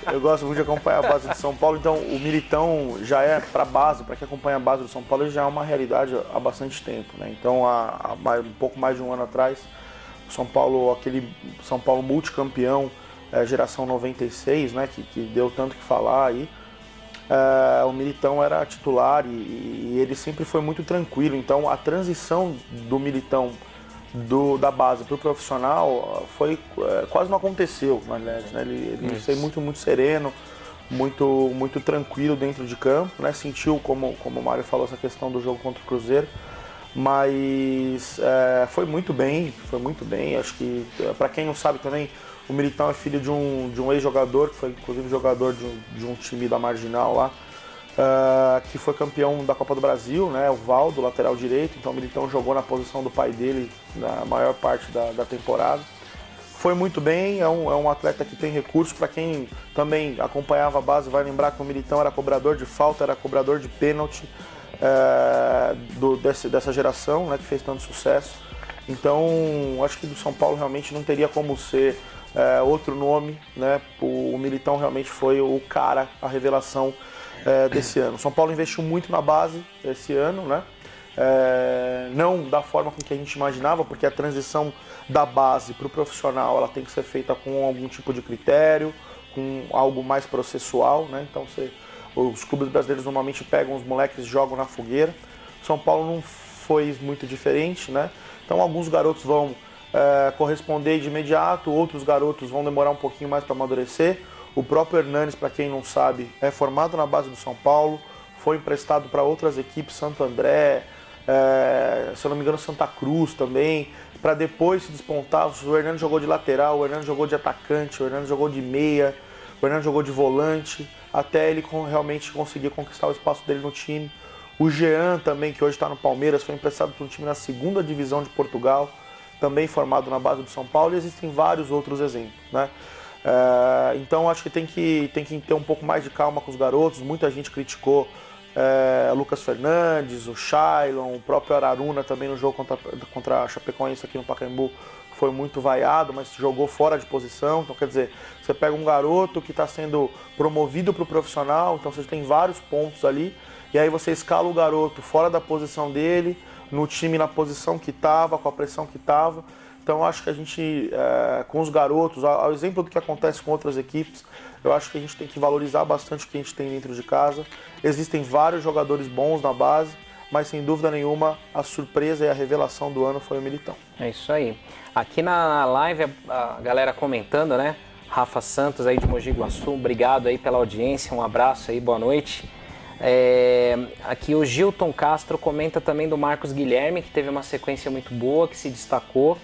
[laughs] eu gosto muito de acompanhar a base do São Paulo, então o Militão já é para base, para quem acompanha a base do São Paulo, já é uma realidade há bastante tempo, né? Então, há, há mais, um pouco mais de um ano atrás, o São Paulo, aquele São Paulo multicampeão, é, geração 96, né? Que, que deu tanto que falar aí é, o Militão era titular e, e, ele sempre foi muito tranquilo. Então a transição do Militão do, da base para o profissional foi é, quase não aconteceu, na verdade. Né? Ele, ele foi muito, muito sereno, muito, muito tranquilo dentro de campo. Né? Sentiu, como, como o Mário falou, essa questão do jogo contra o Cruzeiro. Mas é, foi muito bem, foi muito bem. Acho que, para quem não sabe também, o Militão é filho de um, de um ex-jogador, que foi inclusive jogador de um, de um time da Marginal lá, uh, que foi campeão da Copa do Brasil, né? O Valdo, lateral direito. Então o Militão jogou na posição do pai dele na maior parte da, da temporada. Foi muito bem, é um, é um atleta que tem recursos. Para quem também acompanhava a base, vai lembrar que o Militão era cobrador de falta, era cobrador de pênalti uh, do, desse, dessa geração, né? Que fez tanto sucesso. Então, acho que do São Paulo realmente não teria como ser é, outro nome, né? O Militão realmente foi o cara, a revelação é, desse ano. São Paulo investiu muito na base esse ano, né? É, não da forma com que a gente imaginava, porque a transição da base para o profissional ela tem que ser feita com algum tipo de critério, com algo mais processual, né? Então você, os clubes brasileiros normalmente pegam os moleques e jogam na fogueira. São Paulo não foi muito diferente, né? Então alguns garotos vão é, corresponder de imediato, outros garotos vão demorar um pouquinho mais para amadurecer. O próprio Hernanes, para quem não sabe, é formado na base do São Paulo, foi emprestado para outras equipes, Santo André, é, se eu não me engano, Santa Cruz também, para depois se despontar. O Hernandes jogou de lateral, o Hernandes jogou de atacante, o Hernandes jogou de meia, o Hernandes jogou de volante, até ele realmente conseguir conquistar o espaço dele no time. O Jean também, que hoje está no Palmeiras, foi emprestado para um time na segunda divisão de Portugal também formado na base do São Paulo, e existem vários outros exemplos. Né? É, então acho que tem, que tem que ter um pouco mais de calma com os garotos. Muita gente criticou é, Lucas Fernandes, o Shailon, o próprio Araruna também no jogo contra, contra a Chapecoense aqui no Pacaembu foi muito vaiado, mas jogou fora de posição. Então, quer dizer, você pega um garoto que está sendo promovido para o profissional, então você tem vários pontos ali, e aí você escala o garoto fora da posição dele, no time na posição que estava, com a pressão que estava. Então acho que a gente, é, com os garotos, ao exemplo do que acontece com outras equipes, eu acho que a gente tem que valorizar bastante o que a gente tem dentro de casa. Existem vários jogadores bons na base, mas sem dúvida nenhuma a surpresa e a revelação do ano foi o Militão. É isso aí. Aqui na live a galera comentando, né? Rafa Santos aí de Mogi Guaçu, obrigado aí pela audiência, um abraço aí, boa noite. É, aqui o Gilton Castro comenta também do Marcos Guilherme, que teve uma sequência muito boa, que se destacou.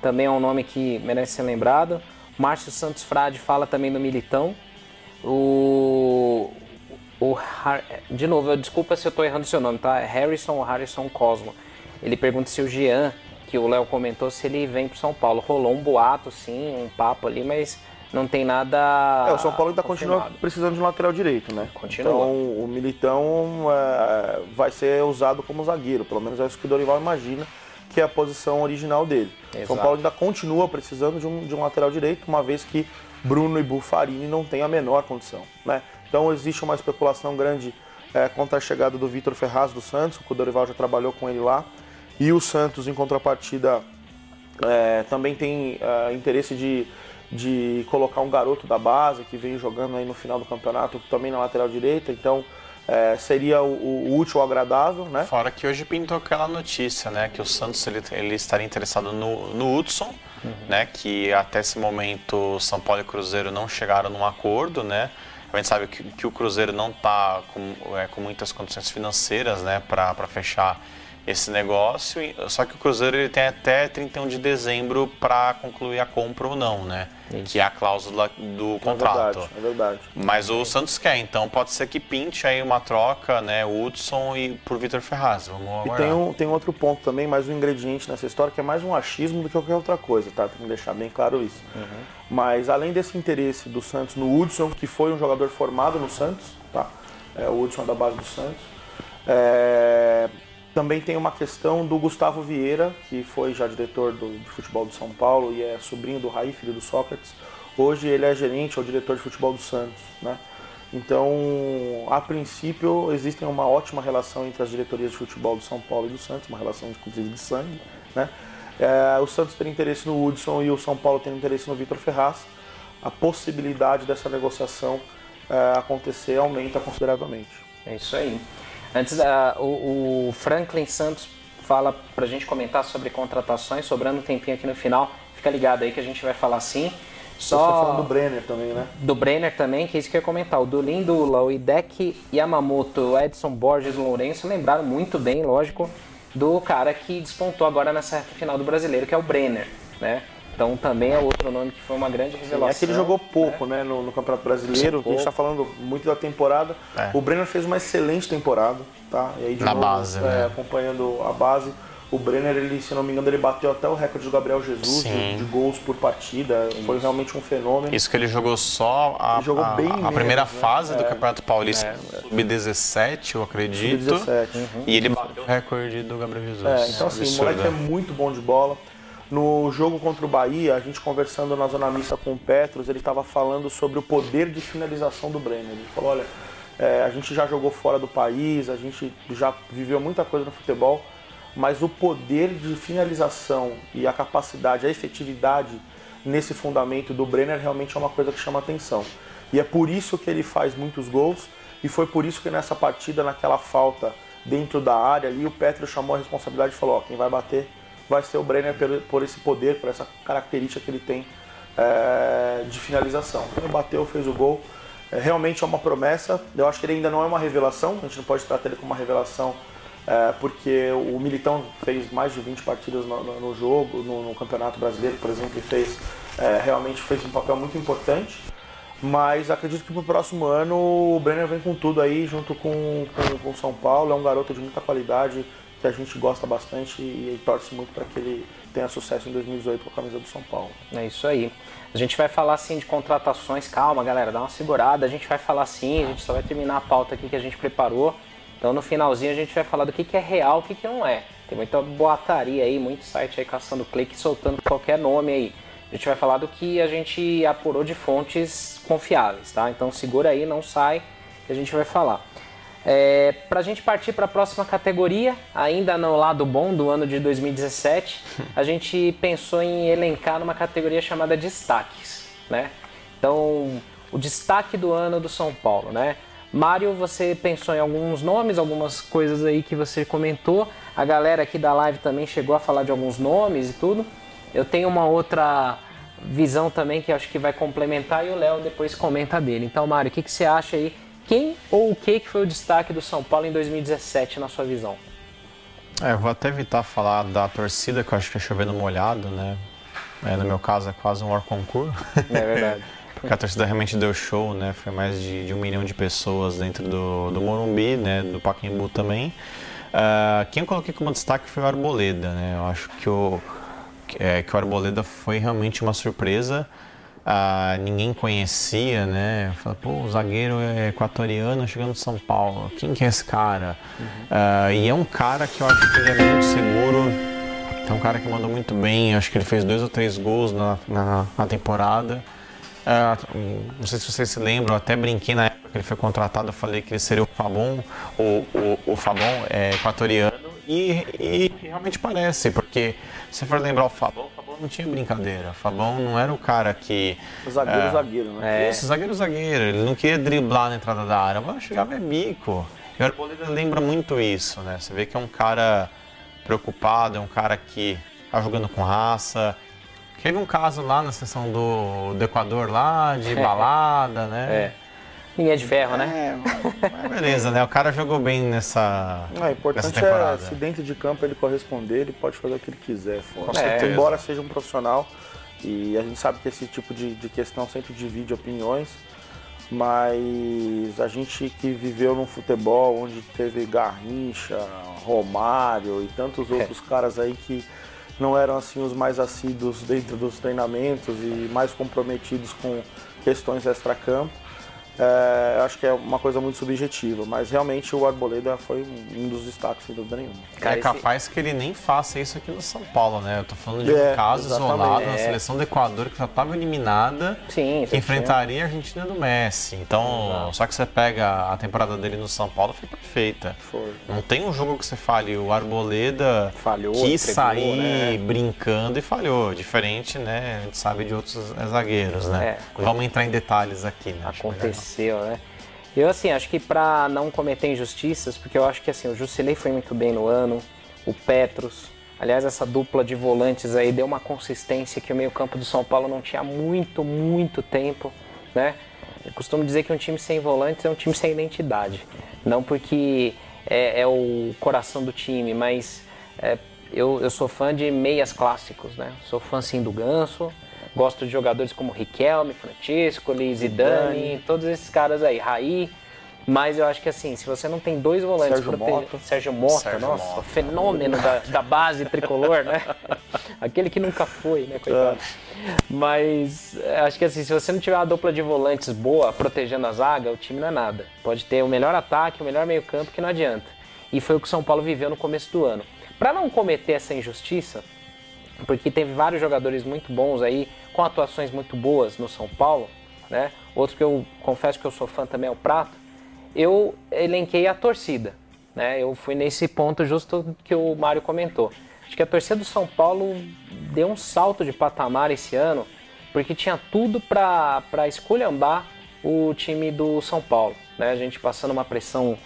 Também é um nome que merece ser lembrado. Márcio Santos Frade fala também do Militão. O, o de novo, eu, desculpa se eu estou errando seu nome, tá? É Harrison ou Harrison Cosmo. Ele pergunta se o Jean, que o Léo comentou, se ele vem para São Paulo. Rolou um boato, sim, um papo ali, mas não tem nada. É, o São Paulo ainda continua precisando de um lateral direito, né? Continua. Então o Militão é, vai ser usado como zagueiro, pelo menos é isso que o Dorival imagina, que é a posição original dele. Exato. São Paulo ainda continua precisando de um, de um lateral direito, uma vez que Bruno e Bufarini não têm a menor condição, né? Então existe uma especulação grande é, contra a chegada do Vitor Ferraz do Santos, o Dorival já trabalhou com ele lá. E o Santos, em contrapartida, é, também tem é, interesse de de colocar um garoto da base que vem jogando aí no final do campeonato também na lateral direita, então é, seria o, o, útil ou agradável, né? Fora que hoje pintou aquela notícia, né, que o Santos ele, ele estaria interessado no, no Hudson, uhum. né, que até esse momento São Paulo e Cruzeiro não chegaram num acordo, né? A gente sabe que, que o Cruzeiro não está com, é, com muitas condições financeiras, né, para fechar esse negócio. Só que o Cruzeiro ele tem até 31 de dezembro para concluir a compra ou não, né? Isso. Que é a cláusula do contrato. É verdade, é verdade. Mas o Santos quer, então pode ser que pinte aí uma troca, né? O Hudson e por Vitor Ferraz. Vamos aguardar. E tem um, tem outro ponto também, mais um ingrediente nessa história, que é mais um achismo do que qualquer outra coisa, tá? Tem que deixar bem claro isso. Uhum. Mas além desse interesse do Santos no Hudson, que foi um jogador formado no Santos, tá? É, o Hudson é da base do Santos. É, também tem uma questão do Gustavo Vieira, que foi já diretor do, de futebol do São Paulo e é sobrinho do Raí, filho do Sócrates. Hoje ele é gerente ou diretor de futebol do Santos, né? Então, a princípio, existe uma ótima relação entre as diretorias de futebol do São Paulo e do Santos, uma relação inclusive de sangue, né? É, o Santos tem interesse no Hudson e o São Paulo tem interesse no Vitor Ferraz. A possibilidade dessa negociação é, acontecer aumenta consideravelmente. É isso aí. Antes, uh, o, o, Franklin Santos fala para a gente comentar sobre contratações, sobrando um tempinho aqui no final. Fica ligado aí que a gente vai falar sim. Só Você falando do Brenner também, né? Do Brenner também, que é isso que eu ia comentar. O do Lindula, o Hideki Yamamoto, o Edson Borges Lourenço lembraram muito bem, lógico, do cara que despontou agora nessa reta final do brasileiro, que é o Brenner, né? Então também é outro nome que foi uma grande revelação. é que ele jogou pouco né? né no, no, Campeonato Brasileiro, a gente está falando muito da temporada. É. O Brenner fez uma excelente temporada, tá? E aí, Na novo, base, é, né? acompanhando a base. O Brenner, ele, se não me engano, ele bateu até o recorde do Gabriel Jesus de, de, gols por partida. Isso. Foi realmente um fenômeno. Isso que ele jogou só a, jogou a, a primeira né? fase do é. Campeonato Paulista, é. sub-17, eu acredito. Sub-17. Uhum. E ele bateu o recorde do Gabriel Jesus. É, então, assim, Absurdo. o moleque é muito bom de bola. No jogo contra o Bahia, a gente conversando na zona mista com o Petros, ele estava falando sobre o poder de finalização do Brenner. Ele falou: olha, é, a gente já jogou fora do país, a gente já viveu muita coisa no futebol, mas o poder de finalização e a capacidade, a efetividade nesse fundamento do Brenner realmente é uma coisa que chama atenção. E é por isso que ele faz muitos gols e foi por isso que nessa partida, naquela falta dentro da área ali, o Petro chamou a responsabilidade e falou: ó, quem vai bater vai ser o Brenner por esse poder, por essa característica que ele tem é, de finalização. Ele bateu, fez o gol. É, realmente é uma promessa. Eu acho que ele ainda não é uma revelação. A gente não pode tratar ele como uma revelação é, porque o Militão fez mais de 20 partidas no, no, no jogo, no, no, Campeonato Brasileiro, por exemplo, e fez é, realmente fez um papel muito importante. Mas acredito que para o próximo ano o Brenner vem com tudo aí, junto com, com, com São Paulo. É um garoto de muita qualidade, que a gente gosta bastante e, torce muito para que ele tenha sucesso em 2018 com a camisa do São Paulo. É isso aí. A gente vai falar sim de contratações, calma galera, dá uma segurada. A gente vai falar sim, a gente só vai terminar a pauta aqui que a gente preparou. Então no finalzinho a gente vai falar do que, que é real o que, que não é. Tem muita boataria aí, muito site aí caçando clique, soltando qualquer nome aí. A gente vai falar do que a gente apurou de fontes confiáveis, tá? Então segura aí, não sai, que a gente vai falar. É, para a gente partir para a próxima categoria, ainda no lado bom do ano de 2017, [laughs] a gente pensou em elencar numa categoria chamada destaques, né? Então, o destaque do ano do São Paulo, né? Mário, você pensou em alguns nomes, algumas coisas aí que você comentou. A galera aqui da live também chegou a falar de alguns nomes e tudo. Eu tenho uma outra visão também que acho que vai complementar e o Léo depois comenta dele. Então, Mário, o que, que você acha aí quem ou o que, que foi o destaque do São Paulo em 2017, na sua visão? É, eu vou até evitar falar da torcida, que eu acho que é chovendo molhado, né? É, no meu caso é quase um hors concours. É verdade. [laughs] Porque a torcida realmente deu show, né? Foi mais de, de um milhão de pessoas dentro do, do Morumbi, né? Do Pacaembu também. Uh, quem eu coloquei como destaque foi o Arboleda, né? Eu acho que o, é, que o Arboleda foi realmente uma surpresa ah, ninguém conhecia, né? Fala, pô, o zagueiro é equatoriano chegando em São Paulo, quem que é esse cara? Uhum. Ah, e é um cara que eu acho que ele é muito seguro, é um cara que mandou muito bem, acho que ele fez dois ou três gols na, na, na temporada. Ah, não sei se vocês se lembram, até brinquei na época que ele foi contratado, eu falei que ele seria o Fabon, o, o, o Fabon é equatoriano, e, e realmente parece, porque se for lembrar o Fabon, não tinha brincadeira. Fabão não era o cara que. O zagueiro, é, zagueiro, né? É. Isso, zagueiro, zagueiro. Ele não queria driblar na entrada da área. Mas chegava é bico. E o Arboleda lembra muito isso, né? Você vê que é um cara preocupado, é um cara que tá jogando com raça. Teve um caso lá na sessão do, do Equador lá, de balada, né? É. Linha de ferro, né? É, [laughs] beleza, né? O cara jogou bem nessa. É, o importante é se dentro de campo ele corresponder, ele pode fazer o que ele quiser fora. É, embora seja um profissional, e a gente sabe que esse tipo de, de questão sempre divide opiniões, mas a gente que viveu num futebol onde teve Garrincha, Romário e tantos é. outros é. caras aí que não eram assim os mais assíduos dentro dos treinamentos e mais comprometidos com questões extra-campo é, acho que é uma coisa muito subjetiva, mas realmente o Arboleda foi um dos destaques, sem dúvida nenhuma. Cara, é capaz que ele nem faça isso aqui no São Paulo, né? Eu tô falando de é, um caso isolado na é. seleção do Equador que já estava eliminada, Sim, que enfrentaria a Argentina do Messi. Então, Exato. só que você pega a temporada dele no São Paulo, foi perfeita. Foi. Não tem um jogo que você fale, o Arboleda falhou, quis entregou, sair né? brincando e falhou. Diferente, né? A gente sabe de outros zagueiros, né? É. Vamos entrar em detalhes aqui, né? Aconteceu aconteceu, né? Eu, assim, acho que para não cometer injustiças, porque eu acho que, assim, o Jusilei foi muito bem no ano, o Petros, aliás, essa dupla de volantes aí deu uma consistência que o meio-campo do São Paulo não tinha muito, muito tempo, né? Eu costumo dizer que um time sem volantes é um time sem identidade. Não porque é, é o coração do time, mas é, eu, eu sou fã de meias clássicos, né? Sou fã, sim, do Ganso, Gosto de jogadores como Riquelme, Francisco, Zidane, todos esses caras aí, Raí. Mas eu acho que assim, se você não tem dois volantes Sérgio Mota, Sérgio Mota Sérgio nossa, Mota. o fenômeno da, da, base tricolor, né? [laughs] Aquele que nunca foi, né, coitado. É. Mas acho que assim, se você não tiver uma dupla de volantes boa protegendo a zaga, o time não é nada. Pode ter o melhor ataque, o melhor meio-campo que não adianta. E foi o que o São Paulo viveu no começo do ano. Para não cometer essa injustiça, porque teve vários jogadores muito bons aí, com atuações muito boas no São Paulo, né? Outro que eu confesso que eu sou fã também é o Prato. Eu elenquei a torcida, né? Eu fui nesse ponto justo que o Mário comentou. Acho que a torcida do São Paulo deu um salto de patamar esse ano, porque tinha tudo para esculhambar o time do São Paulo. Né? A gente passando uma pressão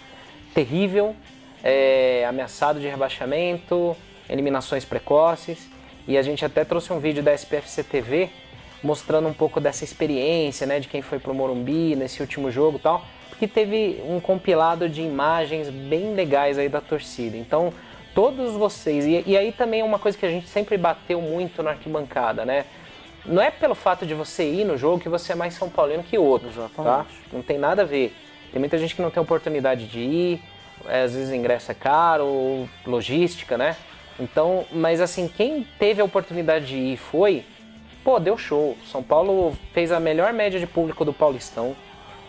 terrível, é, ameaçado de rebaixamento, eliminações precoces. E a gente até trouxe um vídeo da SPFC TV mostrando um pouco dessa experiência, né, de quem foi pro Morumbi nesse último jogo e tal, porque teve um compilado de imagens bem legais aí da torcida. Então, todos vocês, e, e aí também é uma coisa que a gente sempre bateu muito na arquibancada, né? Não é pelo fato de você ir no jogo que você é mais São Paulino que outro, tá? Exatamente. tá? Não tem nada a ver. Tem muita gente que não tem oportunidade de ir, é, às vezes o ingresso é caro, logística, né? Então, mas assim, quem teve a oportunidade de ir foi, pô, deu show. São Paulo fez a melhor média de público do Paulistão.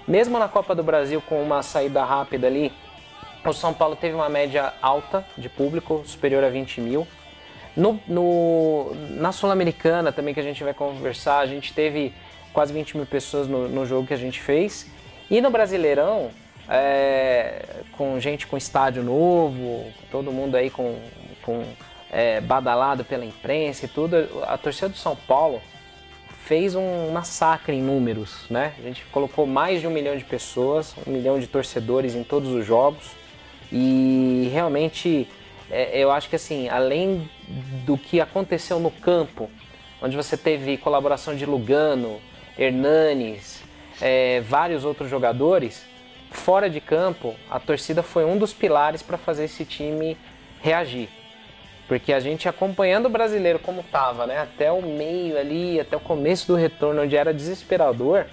Mesmo na Copa do Brasil, com uma saída rápida ali, o São Paulo teve uma média alta de público, superior a 20 mil. No, no na Sul-Americana também, que a gente vai conversar, a gente teve quase 20 mil pessoas no, no jogo que a gente fez. E no Brasileirão, é, com gente com estádio novo, todo mundo aí com com é, badalado pela imprensa e tudo, a torcida do São Paulo fez um massacre em números, né? A gente colocou mais de um milhão de pessoas, um milhão de torcedores em todos os jogos e realmente é, eu acho que assim, além do que aconteceu no campo, onde você teve colaboração de Lugano, Hernanes, é, vários outros jogadores, fora de campo, a torcida foi um dos pilares para fazer esse time reagir. Porque a gente acompanhando o brasileiro como estava, né, até o meio ali, até o começo do retorno, onde era desesperador,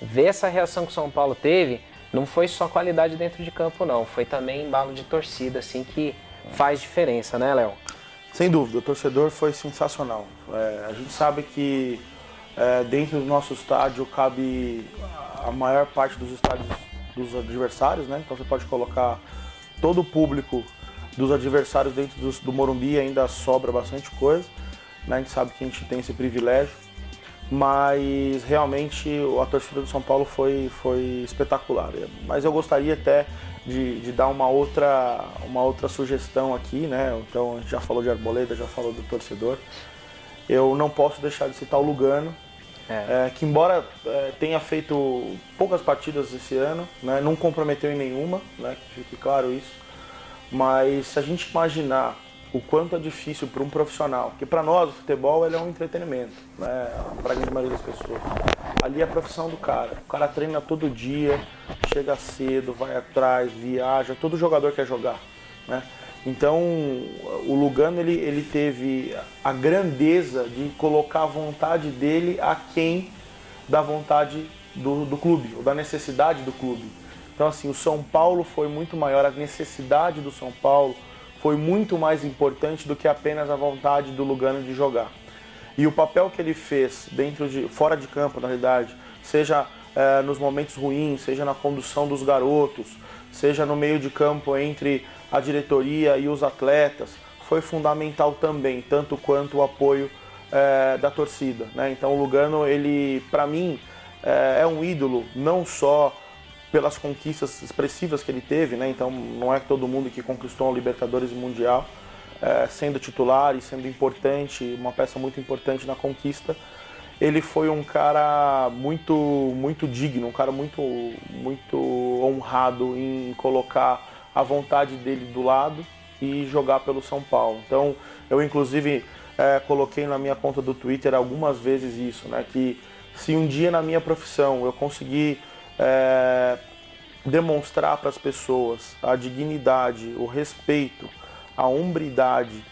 ver essa reação que o São Paulo teve, não foi só qualidade dentro de campo, não. Foi também embalo de torcida, assim, que faz diferença, né, Léo? Sem dúvida, o torcedor foi sensacional. É, a gente sabe que é, dentro do nosso estádio cabe a maior parte dos estádios dos adversários, né? Então você pode colocar todo o público dos adversários dentro do, do Morumbi ainda sobra bastante coisa. Né? A gente sabe que a gente tem esse privilégio. Mas realmente a torcida do São Paulo foi, foi espetacular. Mas eu gostaria até de, de, dar uma outra, uma outra sugestão aqui, né? Então a gente já falou de Arboleda, já falou do torcedor. Eu não posso deixar de citar o Lugano, é. É, que embora é, tenha feito poucas partidas esse ano, né, não comprometeu em nenhuma, né, que fique claro isso. Mas se a gente imaginar o quanto é difícil para um profissional, que para nós o futebol ele é um entretenimento, né? para a grande maioria das pessoas. Ali é a profissão do cara. O cara treina todo dia, chega cedo, vai atrás, viaja, todo jogador quer jogar. Né? Então o Lugano ele, ele teve a grandeza de colocar a vontade dele a quem da vontade do, do clube, ou da necessidade do clube. Então, assim, o São Paulo foi muito maior, a necessidade do São Paulo foi muito mais importante do que apenas a vontade do Lugano de jogar. E o papel que ele fez dentro de, fora de campo, na realidade, seja é, nos momentos ruins, seja na condução dos garotos, seja no meio de campo entre a diretoria e os atletas, foi fundamental também, tanto quanto o apoio é, da torcida. Né? Então, o Lugano, ele, para mim, é, é um ídolo não só pelas conquistas expressivas que ele teve, né? Então não é todo mundo que conquistou o Libertadores Mundial, é, sendo titular e sendo importante, uma peça muito importante na conquista. ele foi um cara muito, muito digno, um cara muito, muito honrado em colocar a vontade dele do lado e jogar pelo São Paulo. Então, eu inclusive é, coloquei na minha conta do Twitter algumas vezes isso, né? Que se um dia na minha profissão eu conseguir é, demonstrar para as pessoas a dignidade, o respeito, a hombridade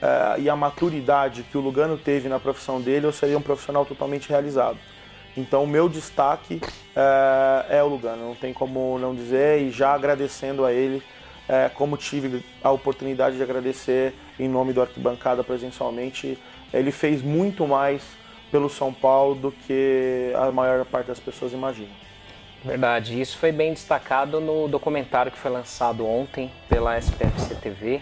é, e a maturidade que o Lugano teve na profissão dele, eu seria um profissional totalmente realizado. Então, o meu destaque é, é o Lugano, não tem como não dizer, e já agradecendo a ele é, como tive a oportunidade de agradecer em nome do Arquibancada presencialmente, ele fez muito mais pelo São Paulo do que a maior parte das pessoas imaginam. Verdade, isso foi bem destacado no documentário que foi lançado ontem pela SPFC TV,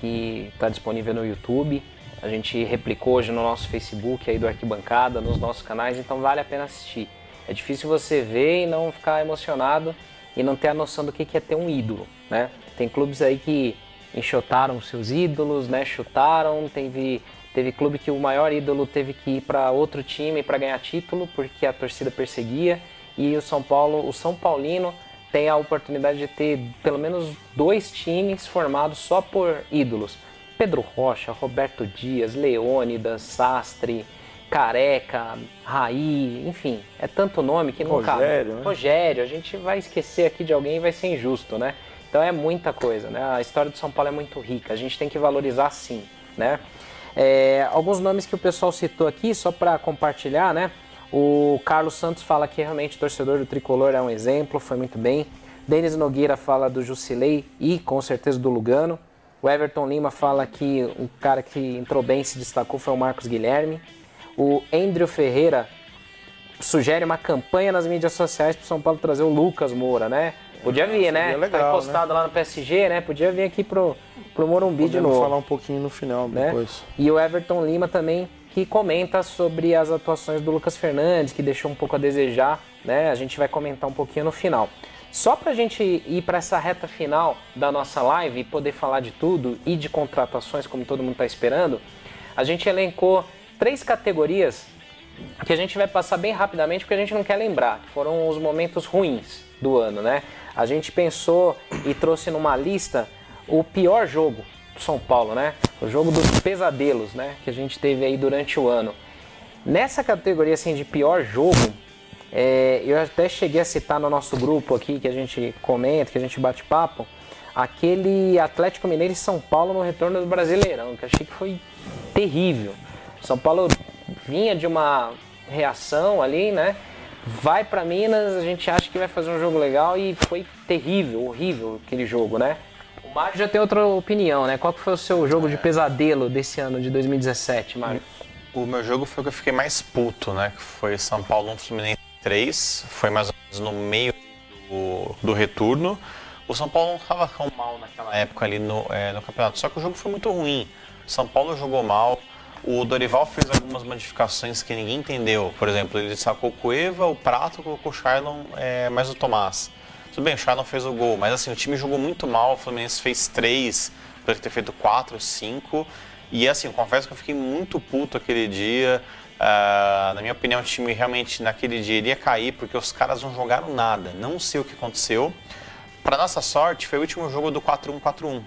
que está disponível no YouTube. A gente replicou hoje no nosso Facebook aí do Arquibancada, nos nossos canais, então vale a pena assistir. É difícil você ver e não ficar emocionado e não ter a noção do que é ter um ídolo, né? Tem clubes aí que enxotaram seus ídolos, né? Chutaram, teve teve clube que o maior ídolo teve que ir para outro time para ganhar título porque a torcida perseguia e o São Paulo, o São Paulino tem a oportunidade de ter pelo menos dois times formados só por ídolos. Pedro Rocha, Roberto Dias, Leônidas, Sastre, Careca, Raí, enfim, é tanto nome que não Rogério, cabe. Né? Rogério, a gente vai esquecer aqui de alguém e vai ser injusto, né? Então é muita coisa, né? A história do São Paulo é muito rica, a gente tem que valorizar sim, né? É, alguns nomes que o pessoal citou aqui, só para compartilhar, né? O Carlos Santos fala que realmente o torcedor do Tricolor é um exemplo, foi muito bem. Denis Nogueira fala do Jusilei e com certeza do Lugano. O Everton Lima fala que o cara que entrou bem e se destacou foi o Marcos Guilherme. O Andrew Ferreira sugere uma campanha nas mídias sociais para São Paulo trazer o Lucas Moura, né? Podia vir, né? Seria legal, tá encostado lá no PSG, né? Podia vir aqui pro, pro Morumbi de Podemos novo. falar um pouquinho no final né? depois. E o Everton Lima também que comenta sobre as atuações do Lucas Fernandes, que deixou um pouco a desejar, né? A gente vai comentar um pouquinho no final. Só para a gente ir para essa reta final da nossa live e poder falar de tudo e de contratações, como todo mundo está esperando, a gente elencou três categorias que a gente vai passar bem rapidamente porque a gente não quer lembrar, que foram os momentos ruins do ano, né? A gente pensou e trouxe numa lista o pior jogo São Paulo, né? O jogo dos pesadelos, né? Que a gente teve aí durante o ano. Nessa categoria assim de pior jogo, é, eu até cheguei a citar no nosso grupo aqui que a gente comenta, que a gente bate papo, aquele Atlético Mineiro e São Paulo no retorno do Brasileirão, que achei que foi terrível. São Paulo vinha de uma reação ali, né? Vai para Minas, a gente acha que vai fazer um jogo legal e foi terrível, horrível aquele jogo, né? O Mário já tem outra opinião, né? Qual que foi o seu jogo de pesadelo desse ano de 2017, Mário? O meu jogo foi o que eu fiquei mais puto, né? Que foi São Paulo 1 Fluminense 3. Foi mais ou menos no meio do, do retorno. O São Paulo não estava tão mal naquela época ali no, é, no campeonato. Só que o jogo foi muito ruim. O São Paulo jogou mal. O Dorival fez algumas modificações que ninguém entendeu. Por exemplo, ele sacou o Cueva, o Prato, colocou o Shailon, é, mais o Tomás. Tudo bem, o Shailon fez o gol, mas assim, o time jogou muito mal. O Fluminense fez três, poderia ter feito quatro, cinco. E assim, eu confesso que eu fiquei muito puto aquele dia. Uh, na minha opinião, o time realmente naquele dia iria cair porque os caras não jogaram nada. Não sei o que aconteceu. Para nossa sorte, foi o último jogo do 4-1-4-1.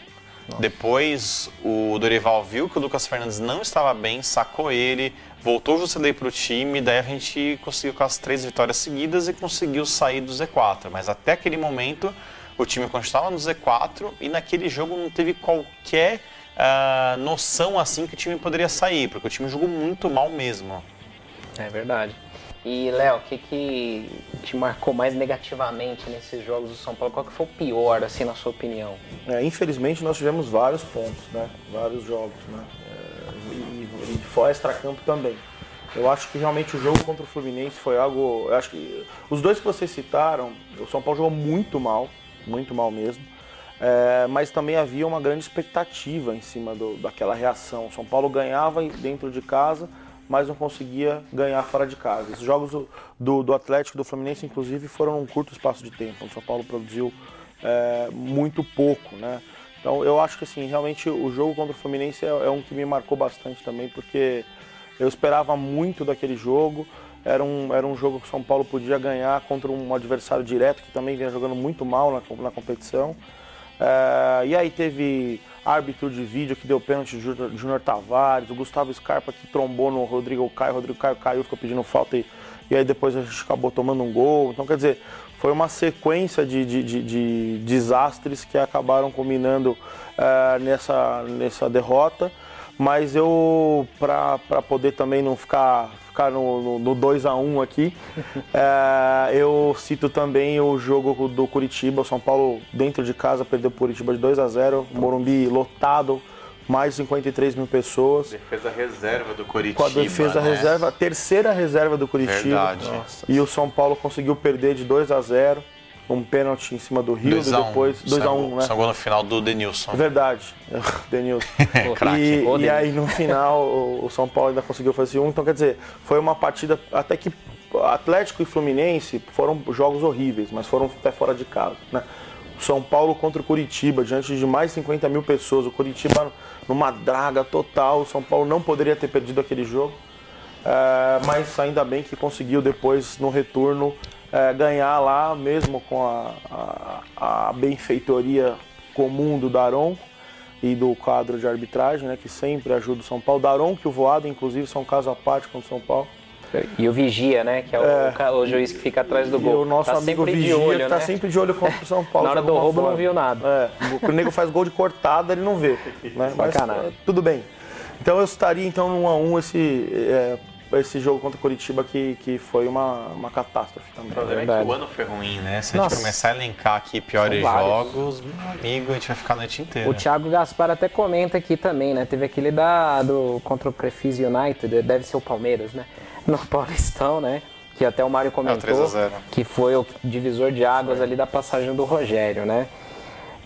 Depois o Dorival viu que o Lucas Fernandes não estava bem, sacou ele, voltou o Jusilei para o time, daí a gente conseguiu com as três vitórias seguidas e conseguiu sair do Z4. Mas até aquele momento o time continuava no Z4 e naquele jogo não teve qualquer uh, noção assim que o time poderia sair, porque o time jogou muito mal mesmo. É verdade. E, Léo, o que, que te marcou mais negativamente nesses jogos do São Paulo? Qual que foi o pior, assim, na sua opinião? É, infelizmente, nós tivemos vários pontos, né? Vários jogos, né? E, fora extracampo também. Eu acho que realmente o jogo contra o Fluminense foi algo... Eu acho que os dois que vocês citaram, o São Paulo jogou muito mal, muito mal mesmo. É, mas também havia uma grande expectativa em cima do, daquela reação. O São Paulo ganhava dentro de casa, mas não conseguia ganhar fora de casa. Os jogos do, do, do Atlético do Fluminense, inclusive, foram um curto espaço de tempo. O São Paulo produziu é, muito pouco, né? Então eu acho que assim, realmente o jogo contra o Fluminense é, é um que me marcou bastante também, porque Eu esperava muito daquele jogo. Era um, era um jogo que o São Paulo podia ganhar contra um adversário direto que também vinha jogando muito mal na, na competição. É, e aí teve árbitro de vídeo que deu pênalti de Júnior Tavares, o Gustavo Scarpa que trombou no Rodrigo Caio, o Rodrigo Caio caiu, ficou pedindo falta e, e aí depois a gente acabou tomando um gol. Então, quer dizer, foi uma sequência de, de, de, de desastres que acabaram culminando é, nessa, nessa derrota. Mas eu, para poder também não ficar, ficar no, no, no 2x1 um aqui, é, [laughs] eu cito também o jogo do Curitiba. O São Paulo, dentro de casa, perdeu o Curitiba de 2 a 0 Morumbi lotado, mais de 53 mil pessoas. Defesa reserva do Curitiba. Com a defesa né? reserva, a terceira reserva do Curitiba. Verdade. E o São Paulo conseguiu perder de 2 a 0 um pênalti em cima do Rio, Dois e a um. depois 2 a 1 um, né? Gol no final do Denilson. Verdade, [laughs] Denilson. [laughs] E, Ô, e Denilson. aí no final o São Paulo ainda conseguiu fazer um. Então quer dizer, foi uma partida até que Atlético e Fluminense foram jogos horríveis, mas foram até fora de casa. Né? São Paulo contra o Curitiba, diante de mais 50 mil pessoas. O Curitiba numa draga total. O São Paulo não poderia ter perdido aquele jogo. É, mas ainda bem que conseguiu depois no retorno é, ganhar lá, mesmo com a, a, a benfeitoria comum do Daronco e do quadro de arbitragem, né, que sempre ajuda o São Paulo. Daronco e o Voado, inclusive, são um caso à parte com o São Paulo. E o Vigia, né? Que é o, É. o juiz que fica atrás do E gol. o nosso tá amigo Vigia, olho, que tá né? sempre de olho contra o São Paulo. [laughs] Na hora do roubo não viu nada. É, o nego faz gol de cortada, ele não vê. Né? Mas, Sacanagem. é, tudo bem. Então eu estaria então no 1 a 1 esse, é, esse jogo contra o Curitiba que, que foi uma, uma catástrofe também. O problema é que o ano foi ruim, né? Se a Nossa. gente começar a elencar aqui piores jogos, meu amigo, a gente vai ficar a noite inteira. O Thiago Gaspar até comenta aqui também, né? Teve aquele da, do, contra o Prefis United, deve ser o Palmeiras, né? No [laughs] Paulistão, né? Que até o Mário comentou 3 a 0. que foi o divisor de águas ali da passagem do Rogério, né?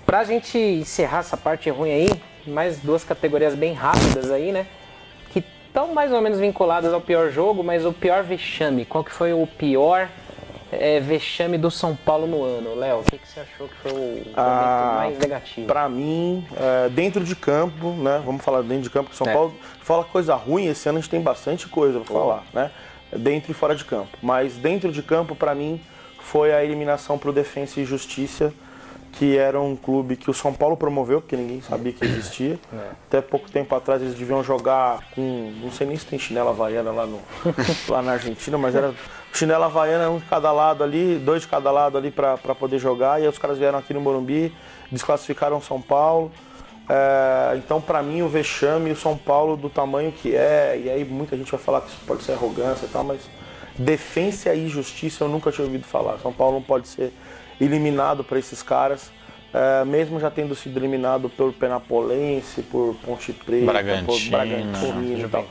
Pra gente encerrar essa parte ruim aí, mais duas categorias bem rápidas aí, né? Que estão mais ou menos vinculadas ao pior jogo, mas o pior vexame. Qual que foi o pior é, vexame do São Paulo no ano? Léo, o que, que você achou que foi o momento Ah, mais negativo? Pra mim, é, dentro de campo, né? Vamos falar dentro de campo, que São É. Paulo fala coisa ruim, esse ano a gente tem bastante coisa pra falar, né? Dentro e fora de campo. Mas dentro de campo, pra mim, foi a eliminação pro Defensa e Justiça, que era um clube que o São Paulo promoveu, porque ninguém sabia que existia. Até pouco tempo atrás eles deviam jogar com. Não sei nem se tem chinela havaiana lá, no, [laughs] lá na Argentina, mas era chinela havaiana, um de cada lado ali, dois de cada lado ali pra poder jogar. E aí os caras vieram aqui no Morumbi, desclassificaram o São Paulo. É, então, pra mim, o vexame, o São Paulo do tamanho que é, e aí muita gente vai falar que isso pode ser arrogância e tal, mas defensa e justiça eu nunca tinha ouvido falar. São Paulo não pode ser eliminado para esses caras, é, mesmo já tendo sido eliminado por Penapolense, por Ponte Preta, Bragantino, por Bragantino e tal.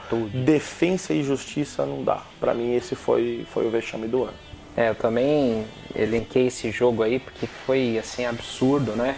Defensa e justiça não dá. Pra mim, esse foi, foi o vexame do ano. É, eu também elenquei esse jogo aí porque foi assim absurdo, né?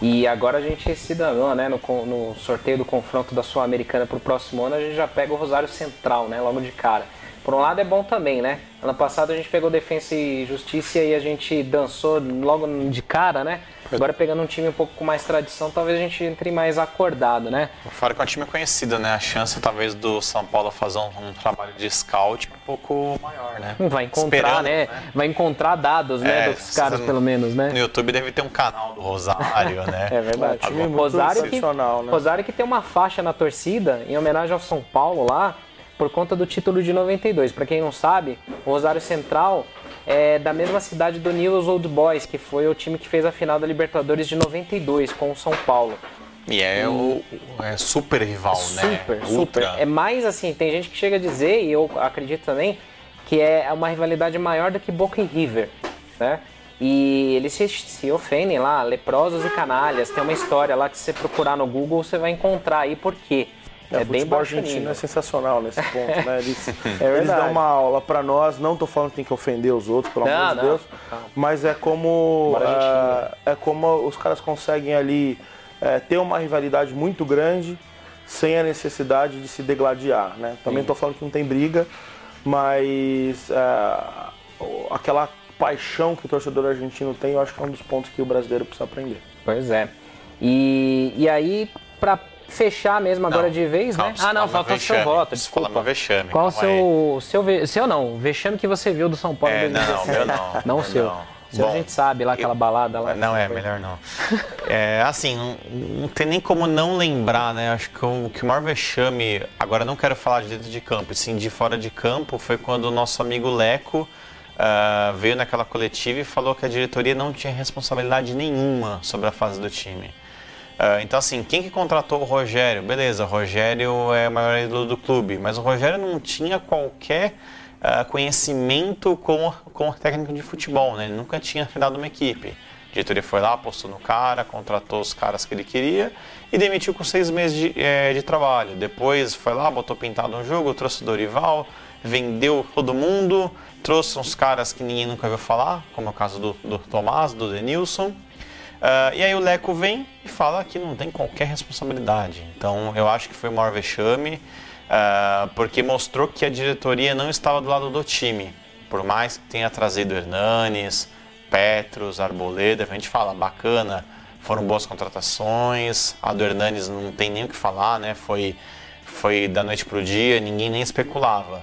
E agora a gente se danou, né? No, no sorteio do confronto da Sul-Americana pro próximo ano, a gente já pega o Rosário Central, né? Logo de cara. Por um lado é bom também, né? Ano passado a gente pegou Defensa e Justiça e a gente dançou logo de cara, né? Agora pegando um time um pouco com mais tradição, talvez a gente entre mais acordado, né? Fora que é um time conhecido, né? A chance talvez do São Paulo fazer um, um trabalho de scout um pouco maior, né? Vai encontrar, Esperando, né? Vai encontrar dados, né? É, Dos caras, pelo menos, né? No YouTube deve ter um canal do Rosário, [laughs] né? É verdade. É, time muito Rosário, que, né? Rosário que tem uma faixa na torcida em homenagem ao São Paulo lá, por conta do título de 92. Pra quem não sabe, o Rosário Central é da mesma cidade do Newell's Old Boys, que foi o time que fez a final da Libertadores de 92 com o São Paulo. E é o é super rival, né? Super, super. Ultra. É mais assim, tem gente que chega a dizer, e eu acredito também, que é uma rivalidade maior do que Boca e River, né? E eles se, se ofendem lá, leprosos e canalhas. Tem uma história lá que se você procurar no Google, você vai encontrar aí por quê. É, o bem futebol argentino é sensacional nesse ponto, né? [laughs] Eles, eles verdade. dão uma aula pra nós, não tô falando que tem que ofender os outros, pelo Não, amor de não, Deus, calma. mas é como ah, é como os caras conseguem ali eh, ter uma rivalidade muito grande sem a necessidade de se degladiar, né? Também tô falando que não tem briga, mas o- aquela paixão que o torcedor argentino tem, eu acho que é um dos pontos que o brasileiro precisa aprender. Pois é. E, e aí, pra fechar mesmo agora Não, de vez, calma, né? Ah, não, falta o seu voto, Você desculpa. fala vexame, Qual o seu, seu, seu não, o vexame que você viu do São Paulo É, não, 2017? meu não, Não o seu. não. O seu a Bom, gente sabe, lá aquela eu- balada lá. Não é, foi. melhor não. É, assim, não, não tem nem como não lembrar, né? Acho que o, que o maior vexame, agora não quero falar de dentro de campo, e sim de fora de campo, foi quando o nosso amigo Leco ah, veio naquela coletiva e falou que a diretoria não tinha responsabilidade nenhuma sobre a fase do time. Ah, então, assim, quem que contratou o Rogério? Beleza, o Rogério é o maior ídolo do clube, mas o Rogério não tinha qualquer ah, conhecimento como, como técnico de futebol, né? Ele nunca tinha treinado uma equipe. A diretoria foi lá, apostou no cara, contratou os caras que ele queria e demitiu com seis meses de, eh, de trabalho. Depois foi lá, botou pintado no jogo, trouxe o Dorival, vendeu todo mundo, trouxe uns caras que ninguém nunca ouviu falar, como é o caso do, do Tomás, do Denilson. Ah, e aí o Leco vem e fala que não tem qualquer responsabilidade. Então eu acho que foi o maior vexame, ah, porque mostrou que a diretoria não estava do lado do time. Por mais que tenha trazido Hernanes, Petros, Arboleda, a gente fala bacana, foram boas contratações. A do Hernanes não tem nem o que falar, né? Foi, foi da noite para o dia, ninguém nem especulava.